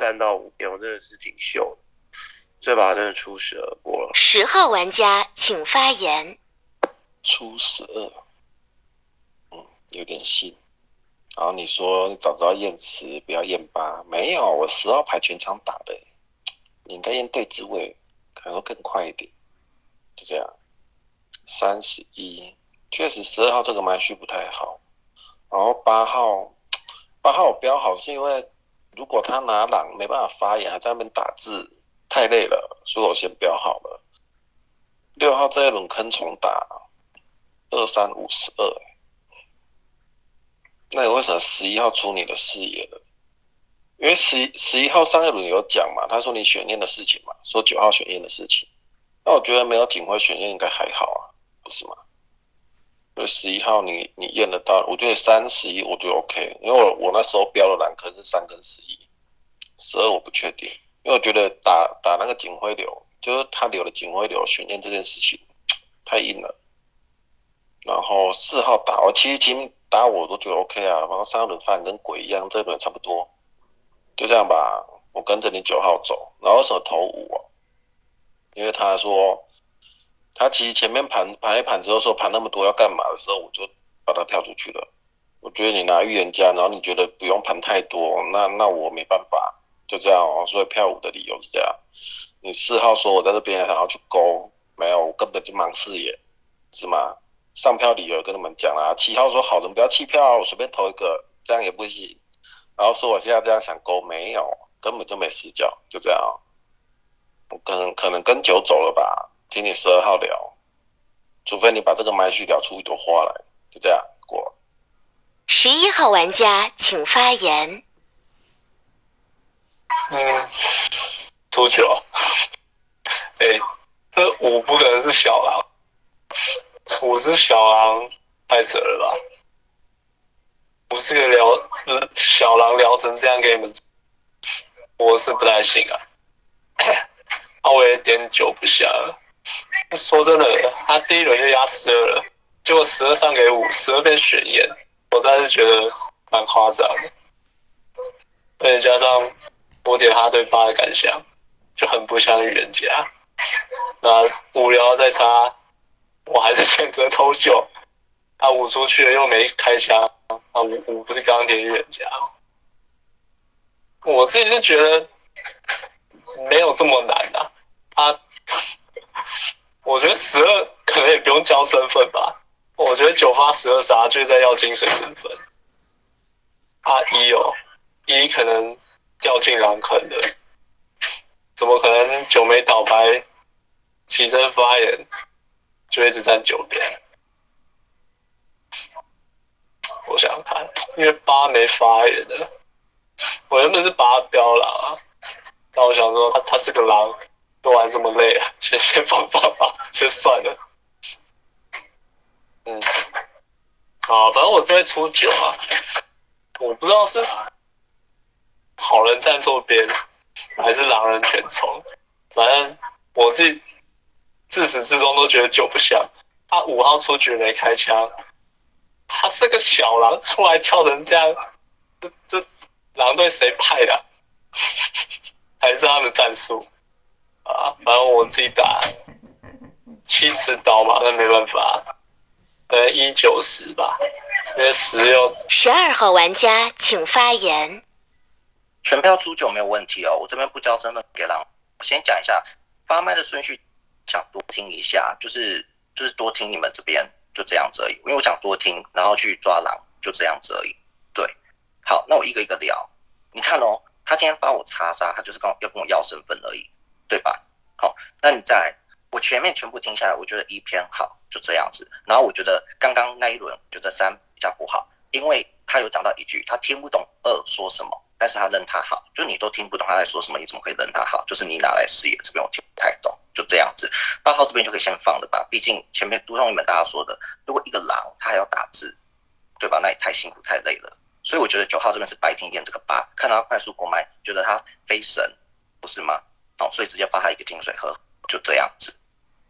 三到五边我真的是挺秀的，这把真的出十二过了。十号玩家请发言。出十二，嗯，有点信。然后你说你早知道验十，不要验八，没有，我十号牌全场打的，你应该验对置位，可能会更快一点。就这样，三十一，确实十二号这个麦序不太好。然后八号，八号我标好是因为如果他拿狼没办法发言，还在那边打字，太累了，所以我先标好了。六号这一轮坑重打。二三五十二，那你为什么十一号出你的视野了？因为十十一号上一轮有讲嘛，他说你选验的事情嘛，说九号选验的事情，那我觉得没有警徽选验应该还好啊，不是吗？所以十一号你你验得到，我觉得三十一我觉得 OK，因为我我那时候标的蓝坑是三跟十一，十二我不确定，因为我觉得打打那个警徽流，就是他留的警徽流选验这件事情太硬了。然后四号打我，其实金打我都觉得 OK 啊。然后三轮饭跟鬼一样，这轮差不多，就这样吧。我跟着你九号走，然后为什么投五啊？因为他说他其实前面盘盘一盘之后说盘那么多要干嘛的时候，我就把他跳出去了。我觉得你拿预言家，然后你觉得不用盘太多，那那我没办法，就这样哦。所以票五的理由是这样。你四号说我在这边想要去勾，没有，我根本就盲视野，是吗？上票理由跟他们讲啦，七号说好人不要弃票，我随便投一个，这样也不行。然后说我现在这样想勾，没有，根本就没死角，就这样。我可能可能跟九走了吧，听你十二号聊，除非你把这个麦序聊出一朵花来，就这样过。十一号玩家请发言。嗯，出九。哎，这五不可能是小狼。五是小狼，太扯了吧！五是个聊小狼聊成这样给你们，我是不太行啊。啊，我也点九不下了。说真的，他第一轮就压十二了，结果十二上给五，十二变悬验，我真是觉得蛮夸张的。再加上我点他对八的感想，就很不像预言家。那五聊再差。我还是选择偷九，他五出去了又没开枪，啊五五不是钢铁预言家，我自己是觉得没有这么难啊，啊，我觉得十二可能也不用交身份吧，我觉得九发十二杀就在要精神身份，啊一哦一可能掉进狼坑的，怎么可能九没倒牌起身发言？就一直站九边。我想想看，因为八没发言的，我原本是八标狼啊，但我想说他他是个狼，都玩这么累啊，先 先放放吧，先算了。嗯，好，反正我这边出九啊，我不知道是好人站错边，还是狼人全冲，反正我自己自始至终都觉得九不像。他五号出局没开枪，他是个小狼出来跳成这样，这这狼队谁派的？还是他们战术啊？反正我自己打七十刀嘛，那没办法，呃一九十吧，因为十又十二号玩家请发言。全票出九没有问题哦，我这边不交身份给狼。我先讲一下发麦的顺序，想多听一下，就是就是多听你们这边就这样子而已，因为我想多听，然后去抓狼，就这样子而已。对，好，那我一个一个聊。你看哦，他今天发我叉杀，他就是跟要跟我要身份而已，对吧？好，那你再来，我前面全部听下来，我觉得一偏好，就这样子。然后我觉得刚刚那一轮，觉得三比较不好，因为他有讲到一句，他听不懂二说什么。但是他认他好，就你都听不懂他在说什么，你怎么可以认他好？就是你拿来试野这边我听不太懂，就这样子。八号这边就可以先放了吧，毕竟前面都像你们大家说的，如果一个狼他还要打字，对吧？那也太辛苦太累了。所以我觉得九号这边是白天验这个八，看到他快速过麦，觉得他飞神，不是吗？哦，所以直接发他一个金水喝，就这样子。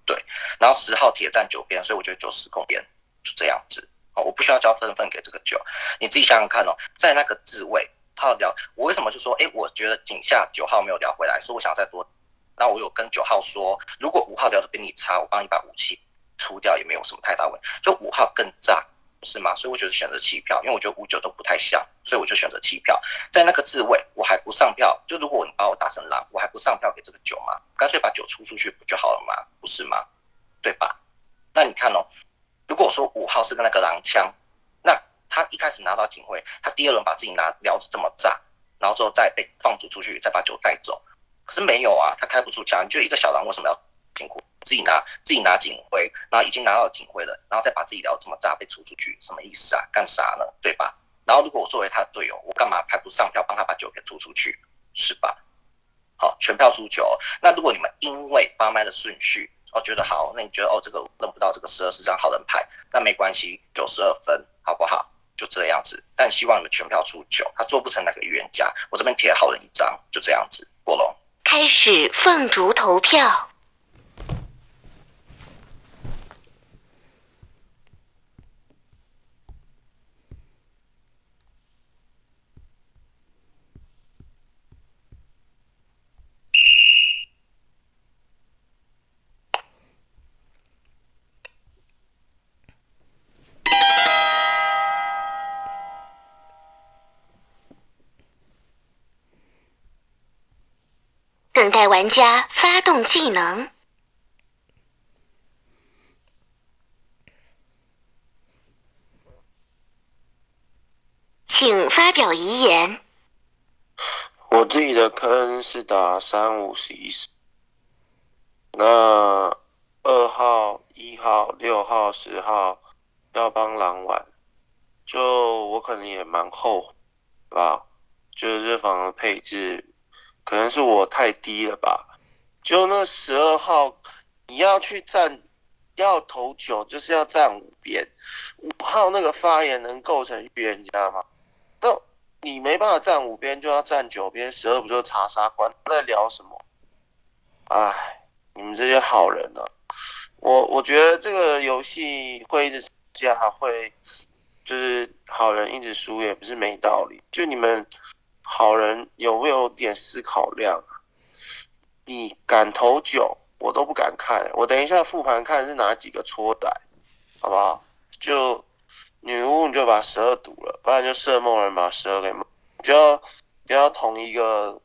对，然后十号铁站九边，所以我觉得九十公边就这样子。哦，我不需要交分分给这个九，你自己想想看哦，在那个字位。号聊，我为什么就说，哎，我觉得井下九号没有聊回来，所以我想再多。那我有跟九号说，如果五号聊的比你差，我帮你把武器出掉，也没有什么太大问题。就五号更炸，是吗？所以我觉得选择弃票，因为我觉得五九都不太像，所以我就选择弃票。在那个自位，我还不上票。就如果你把我打成狼，我还不上票给这个九吗？干脆把九出出去不就好了吗？不是吗？对吧？那你看哦，如果我说五号是个那个狼枪，那。他一开始拿到警徽，他第二轮把自己拿聊得这么炸，然后之后再被放逐出去，再把酒带走。可是没有啊，他开不出枪，就一个小狼为什么要辛苦自己拿自己拿警徽，然后已经拿到警徽了，然后再把自己聊这么炸被出出去，什么意思啊？干啥呢？对吧？然后如果我作为他的队友，我干嘛还不上票帮他把酒给出出去？是吧？好，全票出九。那如果你们因为发麦的顺序哦觉得好，那你觉得哦这个认不到这个十二是张好人牌，那没关系，九十二分好不好？就这样子，但希望你们全票出九，他做不成那个预言家，我这边贴好人一张，就这样子过龙。开始凤竹投票。等待玩家发动技能，请发表遗言。我自己的坑是打三五十一十，那二号、一号、六号、十号要帮狼玩，就我可能也蛮后悔吧，就是这房的配置。可能是我太低了吧？就那十二号，你要去站，要投九，就是要站五边。五号那个发言能构成预言家吗？那你没办法站五边，就要站九边。十二不就查杀官？在聊什么？唉，你们这些好人啊！我我觉得这个游戏会一直加，会就是好人一直输，也不是没道理。就你们。好人有没有点思考量？你敢投九，我都不敢看。我等一下复盘看是哪几个戳仔，好不好？就女巫你就把十二赌了，不然就射梦人把十二给梦，不要不要同一个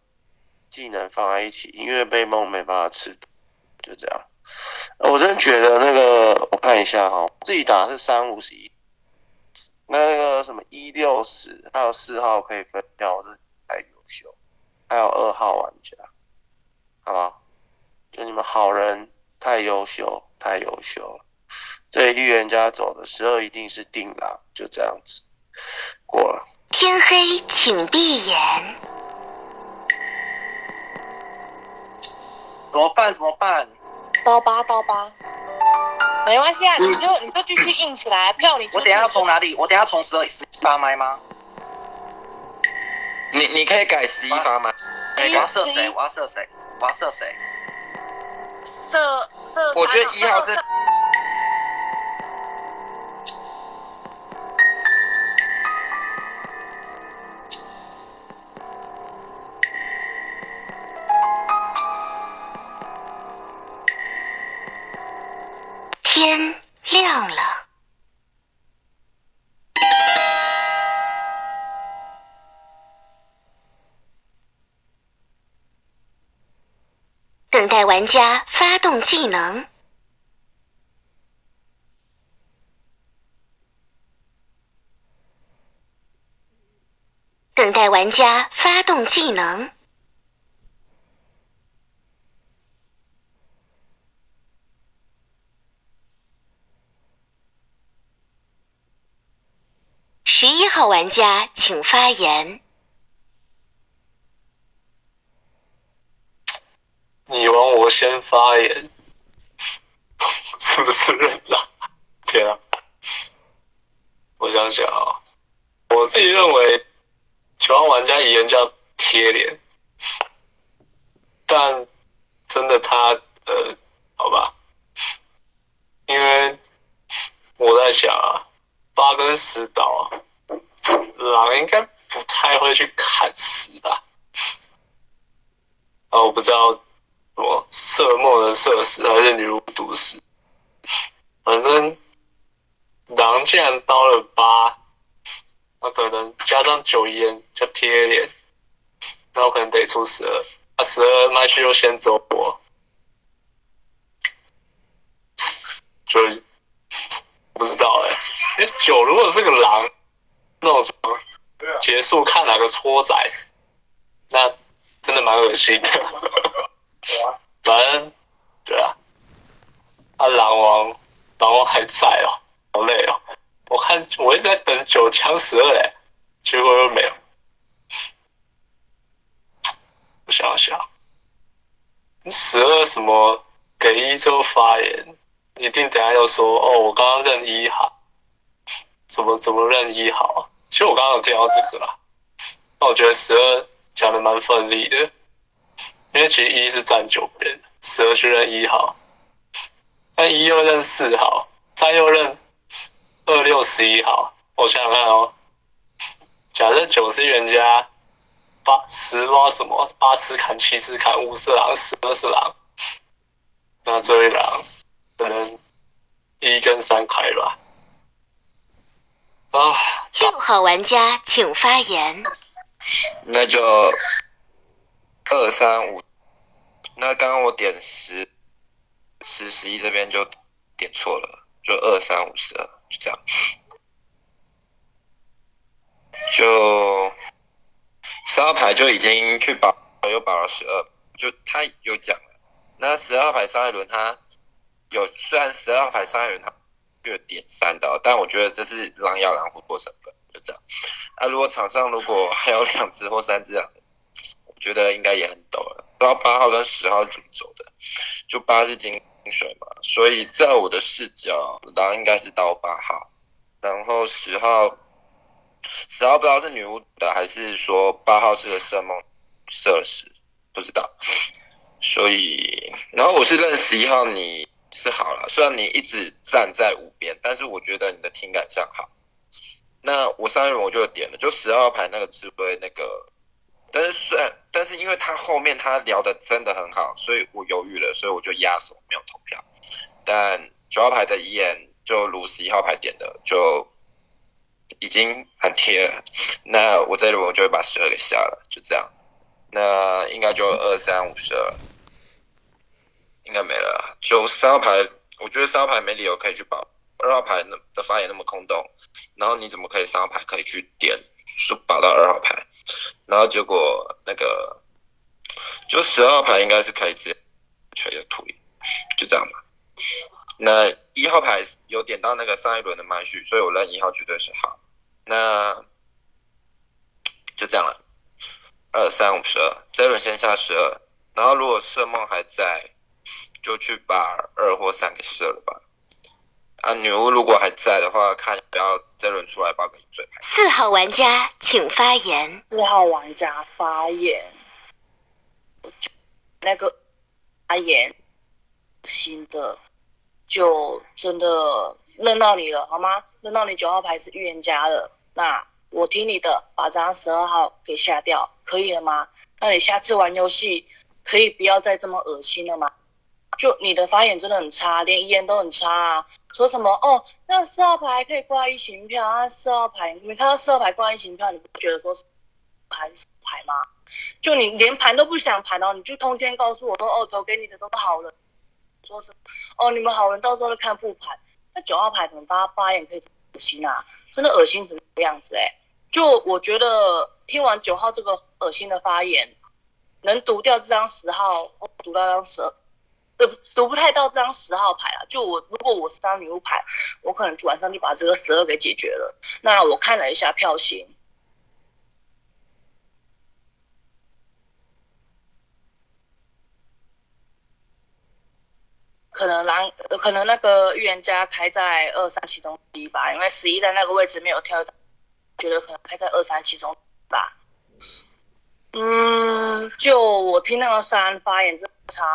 技能放在一起，因为被梦没办法吃，就这样。我真觉得那个我看一下哈，自己打是三五十一，那个什么一六十还有四号可以分票的。优秀，还有二号玩家，好吧，就你们好人太优秀，太优秀了。这一预言家走的时候一定是定了，就这样子过了。天黑请闭眼，怎么办？怎么办？刀疤刀疤，没关系啊，你就你就继续硬起来，票你我等下要从哪里？我等一下从十二十一发麦吗？你你可以改十一发吗？我要射谁？我要射谁？我要射谁？射射，我觉得一号是天亮了。等待玩家发动技能。等待玩家发动技能。十一号玩家请发言。你往我先发言，是不是认了？天啊！我想想啊，我自己认为九号玩家遗言叫贴脸，但真的他呃，好吧，因为我在想啊，八跟十岛，狼应该不太会去砍十吧？啊，我不知道。什么色梦的射死还是女巫毒死？反正狼既然刀了八，那可能加上九烟加贴脸，那我可能得出十二。那，十二麦去又先走我，就不知道哎、因为九如果是个狼，那种什么结束看哪个搓仔，那真的蛮恶心的。反正对啊，啊狼王狼王还在哦，好累哦。我看我一直在等九枪十二哎，结果又没有。我想想，十二什么给一之后发言，一定等下又说哦，我刚刚认一好，怎么怎么认一好？其实我刚刚有听到这个啦，那我觉得十二讲的蛮奋力的。因为其实一是站九边，十二去认一号，那一又认四号，三又认二六十一号。我想想看哦，假设九是冤家，八十不知道什么，八是砍，七是砍，五是狼，十二是狼，那这一狼可能一跟三开吧。啊，六号玩家请发言。那就二三五。那刚刚我点十十十一这边就点错了，就二三五十二，就这样。就十二排就已经去保又保了十二，就他有讲了。那十二排上一轮他有，虽然十二排上一轮他就点三刀，但我觉得这是狼咬狼虎过身份，就这样。啊，如果场上如果还有两只或三只狼，觉得应该也很抖了。不知道八号跟十号怎么走的，就八是金水嘛，所以在我的视角，答案应该是刀八号，然后十号，十号不知道是女巫的还是说八号是个色梦射死，不知道。所以，然后我是认十一号你是好了，虽然你一直站在五边，但是我觉得你的听感上好。那我上一轮我就点了，就十二牌那个智慧那个。但是虽然，但是因为他后面他聊的真的很好，所以我犹豫了，所以我就压手没有投票。但九号牌的遗言就如十一号牌点的，就已经很贴了。那我这里我就会把十二给下了，就这样。那应该就二三五十二，应该没了。就三号牌，我觉得三号牌没理由可以去保。二号牌那的发言那么空洞，然后你怎么可以三号牌可以去点，就保到二号牌？然后结果那个，就十二牌应该是可以直接全有处理，就这样吧。那一号牌有点到那个上一轮的麦序，所以我认一号绝对是好。那就这样了，二三五十二，这一轮先下十二，然后如果色梦还在，就去把二或三给射了吧。啊，女巫如果还在的话，看不要这轮出来八个饮水牌。四号玩家请发言。四号玩家发言，那个发言新的就真的认到你了，好吗？认到你九号牌是预言家了，那我听你的，把这张十二号给下掉，可以了吗？那你下次玩游戏可以不要再这么恶心了吗？就你的发言真的很差，连遗言都很差啊！说什么哦，那四号牌可以挂一行票啊？四号牌，你看到四号牌挂一行票，你不觉得说牌是牌吗？就你连盘都不想盘哦，你就通天告诉我说哦，投给你的都是好人，说是哦，你们好人到时候都看复盘。那九号牌可能发发言可以恶心啊，真的恶心成这样子哎！就我觉得听完九号这个恶心的发言，能读掉这张十号，或读到张十二。读读不太到这张十号牌了。就我如果我是张女巫牌，我可能晚上就把这个十二给解决了。那我看了一下票型，可能蓝可能那个预言家开在二三其中一吧，因为十一在那个位置没有跳，觉得可能开在二三其中吧。嗯，就我听那个三发言正常，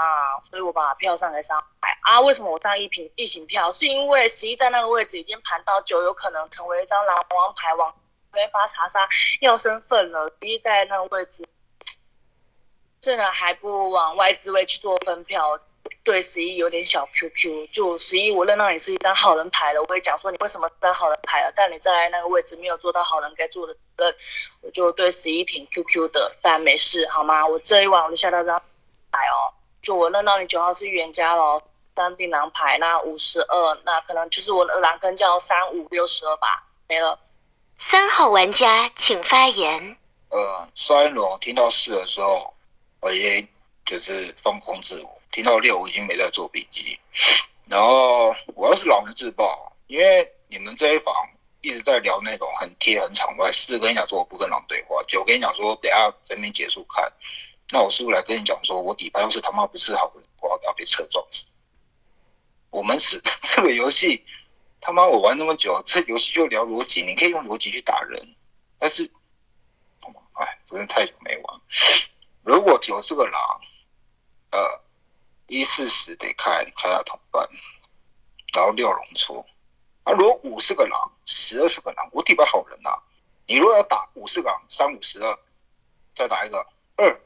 所以我把票上给三啊。为什么我上一瓶一行票？是因为十一在那个位置已经盘到九，有可能成为一张狼王牌，往没发查杀要身份了。十一在那个位置，这呢还不往外置位去做分票，对十一有点小 QQ。就十一，我认到你是一张好人牌了，我也讲说你为什么当好人牌了，但你在那个位置没有做到好人该做的。我就对十一挺 QQ 的，但没事好吗？我这一晚我就下到张牌哦，就我认到你九号是预言家喽，三定狼牌，那五十二，那可能就是我的狼根叫三五六十二吧，没了。三号玩家请发言。呃，上一轮我听到四的时候，我也就是放空自我，听到六我已经没在做笔记，然后我要是老实自爆，因为你们这一房。一直在聊那种很贴很场外，四跟你讲说我不跟狼对话，九跟你讲说等下整边结束看，那我是不是来跟你讲说我底牌要是他妈不是好人，我要被车撞死？我们是 这个游戏，他妈我玩那么久，这游戏就聊逻辑，你可以用逻辑去打人，但是，哎，真的太久没玩。如果九是个狼，呃，一四十得开开下同伴，然后六龙出。啊，如果五是个狼，十二是个狼，我底牌好人呐。你如果要打五是个狼，三五十二，再打一个二，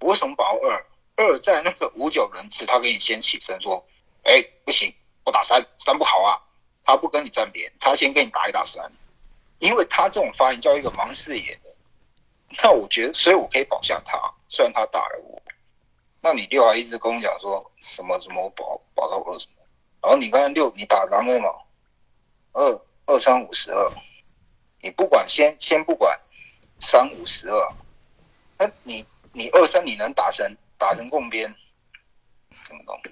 我为什么保二？二在那个五九人次，他给你先起身说，哎，不行，我打三，三不好啊。他不跟你站边，他先给你打一打三，因为他这种发言叫一个盲视野的。那我觉得，所以我可以保下他，虽然他打了我。那你六还一直跟我讲说什么什么保保到二什么，然后你刚才六你打狼什么？二二三五十二，你不管先先不管三五十二，那你你二三你能打成打成共边，听不懂？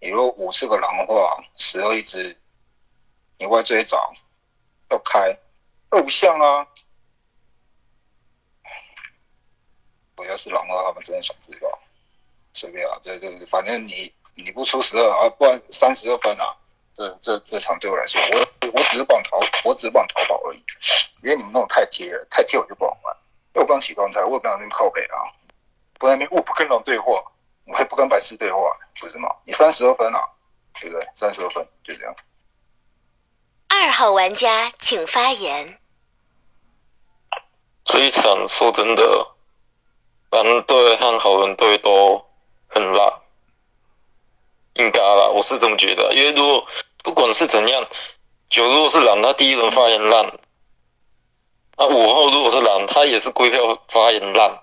你如果五是个狼的话，十二一只，你外追找要开二不像啊。我要是狼的话，他们真的想知道，随便啊，这这反正你。你不出十二啊，不然三十二分啊！这这这场对我来说，我我只是帮淘，我只是帮淘宝而已。因为你们那种太贴了，太贴我就不好玩。因为我刚起状态，我也不想那边靠北啊，不那边我不跟人对话，我还不跟白痴对话，不是吗？你三十二分啊，对不对？三十二分就这样。二号玩家请发言。这一场说真的，蓝队和好人队都很烂。应该啦，我是这么觉得。因为如果不管是怎样，九如果是狼，他第一轮发言烂；那五号如果是狼，他也是归票发言烂，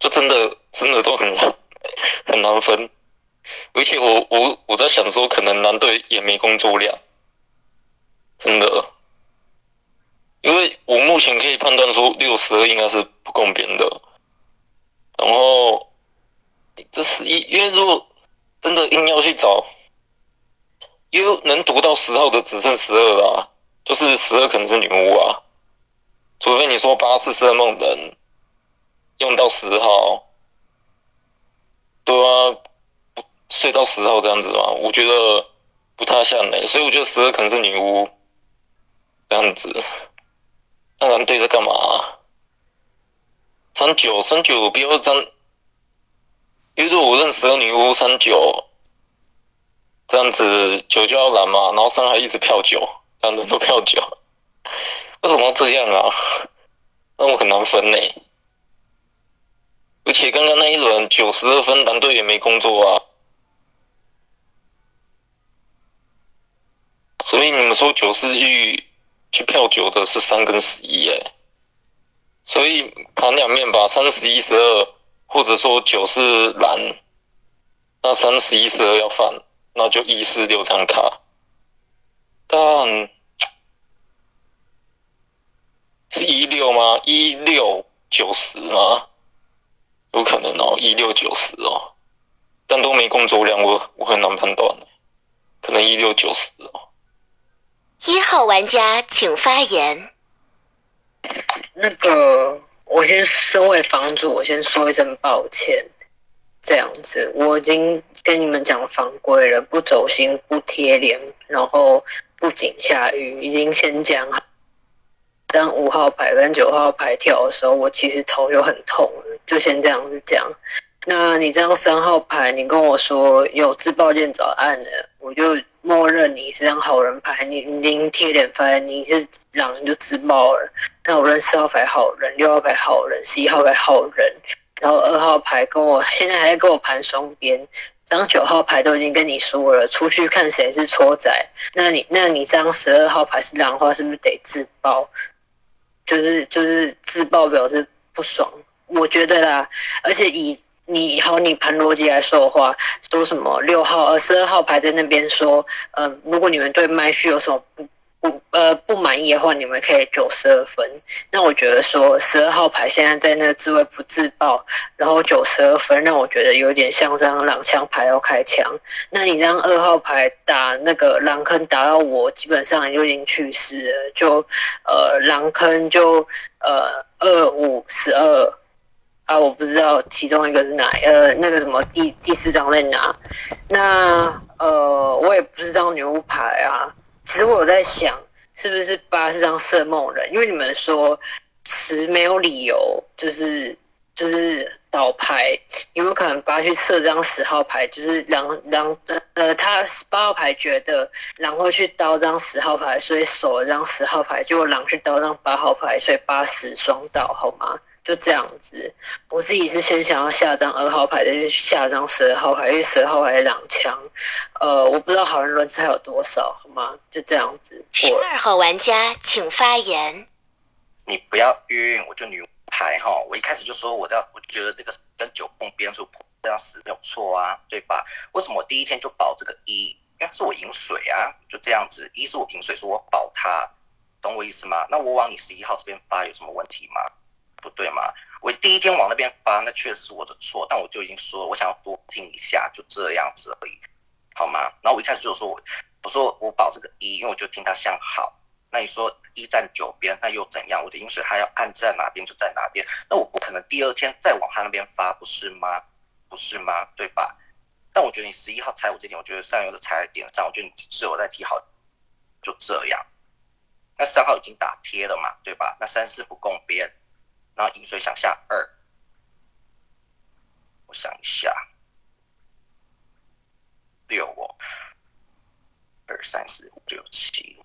就真的真的都很 很难分。而且我我我在想说，可能蓝队也没工作量，真的。因为我目前可以判断出六十二应该是不公平的，然后这十一，因为如果真的硬要去找，因为能读到十号的只剩十二啦，就是十二可能是女巫啊，除非你说八是色梦人用到十号，对啊，不睡到十号这样子嘛，我觉得不太像嘞、所以我觉得十二可能是女巫这样子。那蓝队在干嘛、三九三九不要这样，因为如我认识的女巫三九这样子九就要蓝嘛，然后三还一直票九，这样子都票九，为什么要这样啊？那我很难分呢、而且刚刚那一轮九十二分，蓝队也没工作啊。所以你们说九四玉去票九的是三跟十一哎，所以盘两面吧，三十一十二，或者说九是蓝，那三十一十二要放，那就一四六张卡。但是一六吗？一六九十吗？有可能哦，一六九十哦，但都没工作量，我我很难判断，可能一六九十哦。一号玩家请发言。那个，我先身为房主，我先说一声抱歉。这样子，我已经跟你们讲房规了，不走心，不贴脸，然后不仅下雨，已经先讲好。这样五号牌跟九号牌跳的时候，我其实头就很痛，就先这样子讲。那你这样三号牌，你跟我说有自爆键早按的，我就默认你是张好人牌，你你贴脸牌，你是狼你就自爆了。那我认四号牌好人，六号牌好人，十一号牌好人，然后二号牌跟我现在还在跟我盘双边，张九号牌都已经跟你说了，出去看谁是戳仔。那你那你张十二号牌是狼的话，是不是得自爆？就是就是自爆表示不爽，我觉得啦，而且以你好，你盘逻辑来说的话，说什么六号呃十二号牌在那边说，嗯、如果你们对麦序有什么不不呃不满意的话，你们可以九十二分。那我觉得说十二号牌现在在那个自卫不自爆，然后九十二分，让我觉得有点像张狼枪牌要开枪。那你这张二号牌打那个狼坑打到我，基本上就已经去世了，就呃狼坑就呃二五十二。啊，我不知道其中一个是哪呃那个什么第第四张在哪，那呃我也不知道女巫牌啊。其实我在想，是不是八是张色梦人？因为你们说十没有理由，就是就是倒牌，有没有可能八去测这张十号牌？就是狼狼呃他八号牌觉得狼会去刀张十号牌，所以守了张十号牌，结果狼去刀张八号牌，所以八十双倒，好吗？就这样子，我自己是先想要下张二号牌，再去下张十二号牌，因为十二号牌是两枪。呃，我不知道好人轮次还有多少，好吗？就这样子。十二号玩家请发言。你不要晕，我就女牌哈。我一开始就说我要，我就觉得这个跟九碰边数这样十没有错啊，对吧？为什么我第一天就保这个一？因为是我饮水啊，就这样子。一是我饮水，说我保它，懂我意思吗？那我往你十一号这边发有什么问题吗？不对吗？我第一天往那边发，那确实是我的错，但我就已经说了，我想要多听一下，就这样子而已，好吗？然后我一开始就说我，我说我保这个一，因为我就听他相好。那你说一站九边，那又怎样？我的饮水还要按在哪边就在哪边，那我不可能第二天再往他那边发，不是吗？不是吗？对吧？但我觉得你十一号踩我这点，我觉得上游的踩点上，我觉得你是有在提好，就这样。那三号已经打贴了嘛，对吧？那三四不共边。然后饮水想下二，我想一下，六哦，二三四五六七，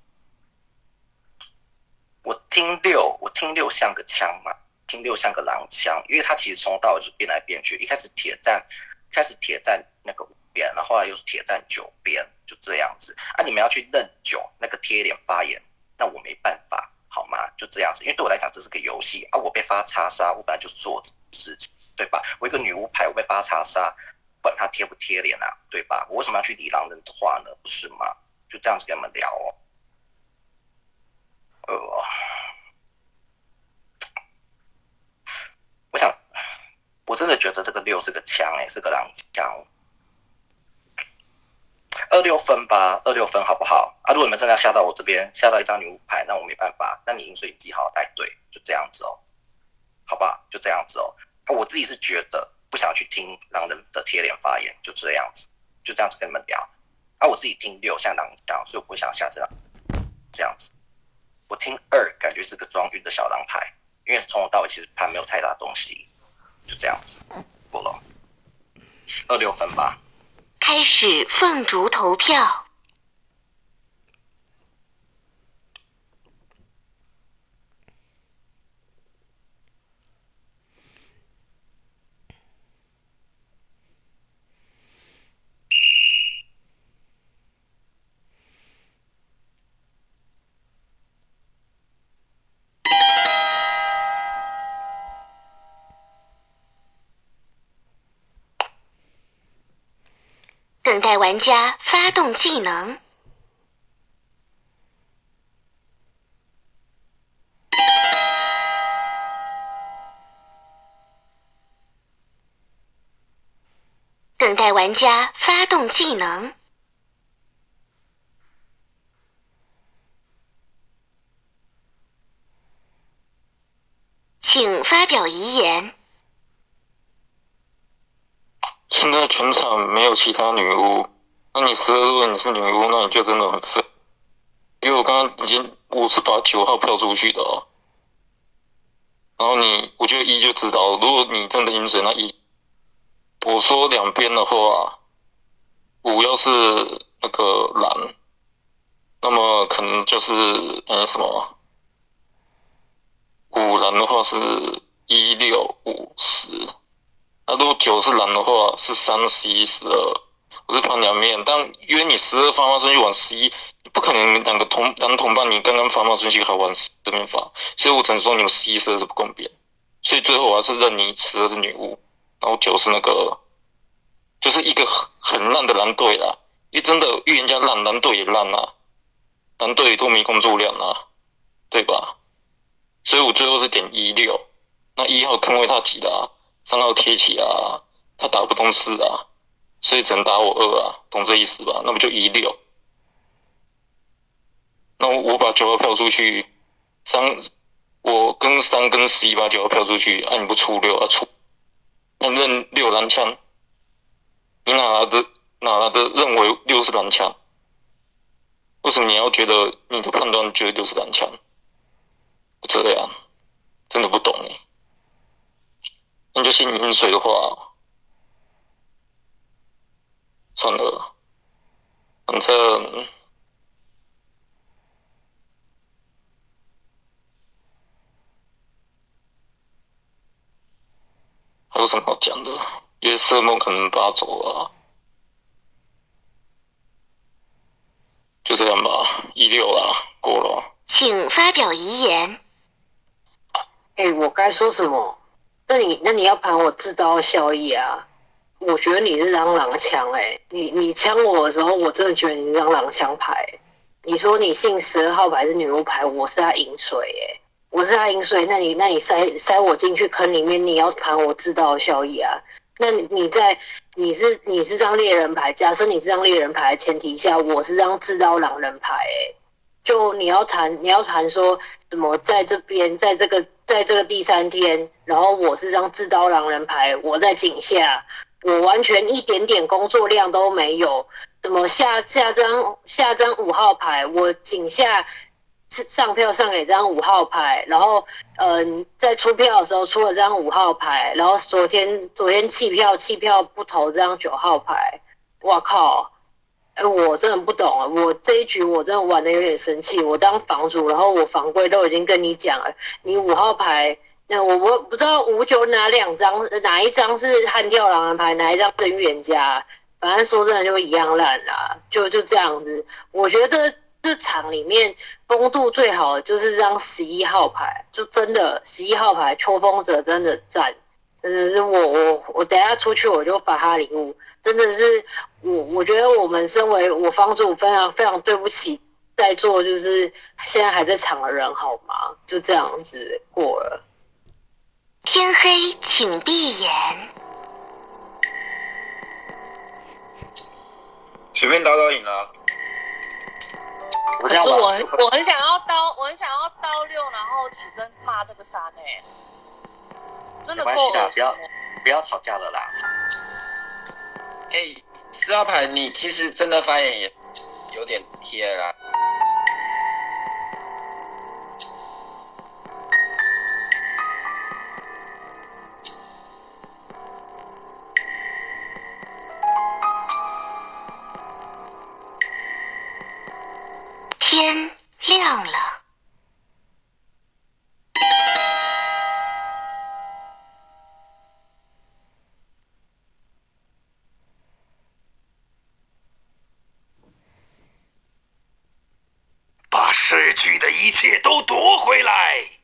我听六，我听六像个枪嘛，听六像个狼枪，因为它其实从头到尾就变来变去，一开始铁站，开始铁站那个五边，然后后来又是铁站九边，就这样子啊。你们要去认九那个贴脸发言，那我没办法。好吗？就这样子，因为对我来讲这是个游戏啊。我被发查杀，我本来就是做事情，对吧？我一个女巫牌，我被发查杀，管他贴不贴脸啊，对吧？我为什么要去理狼人的话呢？不是吗？就这样子跟你们聊哦。呃，我想我真的觉得这个六是个枪哎、是个狼枪。二六分吧，二六分好不好？啊，如果你们真的要下到我这边，下到一张女巫牌，那我没办法，那你饮水机好好带队，就这样子哦，好吧，就这样子哦。啊，我自己是觉得不想去听狼人的贴脸发言，就这样子，就这样子跟你们聊。啊，我自己听六像狼这样，所以我不想下这样这样子。我听二感觉是个装晕的小狼牌，因为从头到尾其实盘没有太大东西，就这样子，过了，二六分吧。开始凤竹投票。等待玩家发动技能。等待玩家发动技能。请发表遗言。现在全场没有其他女巫，那你十二如果你是女巫，那你就真的很废。因为我刚刚已经我是把九号票出去的哦，然后你我觉得一就知道，如果你真的阴水，那一我说两边的话，五要是那个蓝，那么可能就是嗯什么，五蓝的话是一六五十。那如果九是蓝的话，是三十一、十二，我是盘两面。但因为你十二发发顺序往十一，你不可能两个同两同伴，你刚刚发发顺序还往这边发，所以我只能说你们十一、十二是不公平。所以最后我还是认你十二是女巫，然后九是那个，就是一个很很烂的蓝队啦。因为真的预言家烂，蓝队也烂啊，蓝队都没工作量啊，对吧？所以我最后是点一六，那一号坑位他挤的啊。三号贴起啊，他打不动四啊，所以只能打我二啊，懂这意思吧？那不就一六？那我把九号票出去，三我跟三跟十一把九号票出去，啊你不出六啊出，那认六蓝枪，你哪来的哪来的认为六是蓝枪？为什么你要觉得你的判断觉得六是蓝枪？这样真的不懂你你。那就信饮水的话，算了，反正还有什么好讲的？约瑟梦可能扒走啊，就这样吧，一六啊，过了。请发表遗言。哎、我该说什么？那你那你要盘我自刀效益啊！我觉得你是张狼枪哎、你你枪我的时候，我真的觉得你是张狼枪牌、你说你信十二号牌是女巫牌，我是他饮水哎、我是他饮水，那你那你塞塞我进去坑里面，你要盘我自刀效益啊！那你在你是你是张猎人牌，假设你是张猎人牌的前提下，我是张自刀狼人牌哎、就你要谈，你要谈说什么，在这边，在这个，在这个第三天，然后我是张自刀狼人牌，我在井下，我完全一点点工作量都没有。怎么下下张下张五号牌，我井下上票上给这张五号牌，然后嗯、在出票的时候出了这张五号牌，然后昨天昨天弃票弃票不投这张九号牌，哇靠！哎，我真的不懂啊！我这一局我真的玩的有点生气。我当房主，然后我房规都已经跟你讲了，你五号牌，那我我不知道五九哪两张，哪一张是悍跳狼人牌，哪一张是预言家。反正说真的就一样烂啦，就就这样子。我觉得这场里面风度最好的就是这张十一号牌，就真的十一号牌秋风者真的赞，真的是我我我等下出去我就发他礼物，真的是我我觉得我们身为我方主非常非常对不起在座就是现在还在场的人好吗？就这样子过了。天黑请闭眼。随便打倒饮了。我可是我很，我很想要刀，我很想要刀六，然后起身骂这个三哎、真的没关系不要不要吵架了啦。哎，四号牌，你其实真的发言也有点贴啦。天亮了，把失去的一切都夺回来。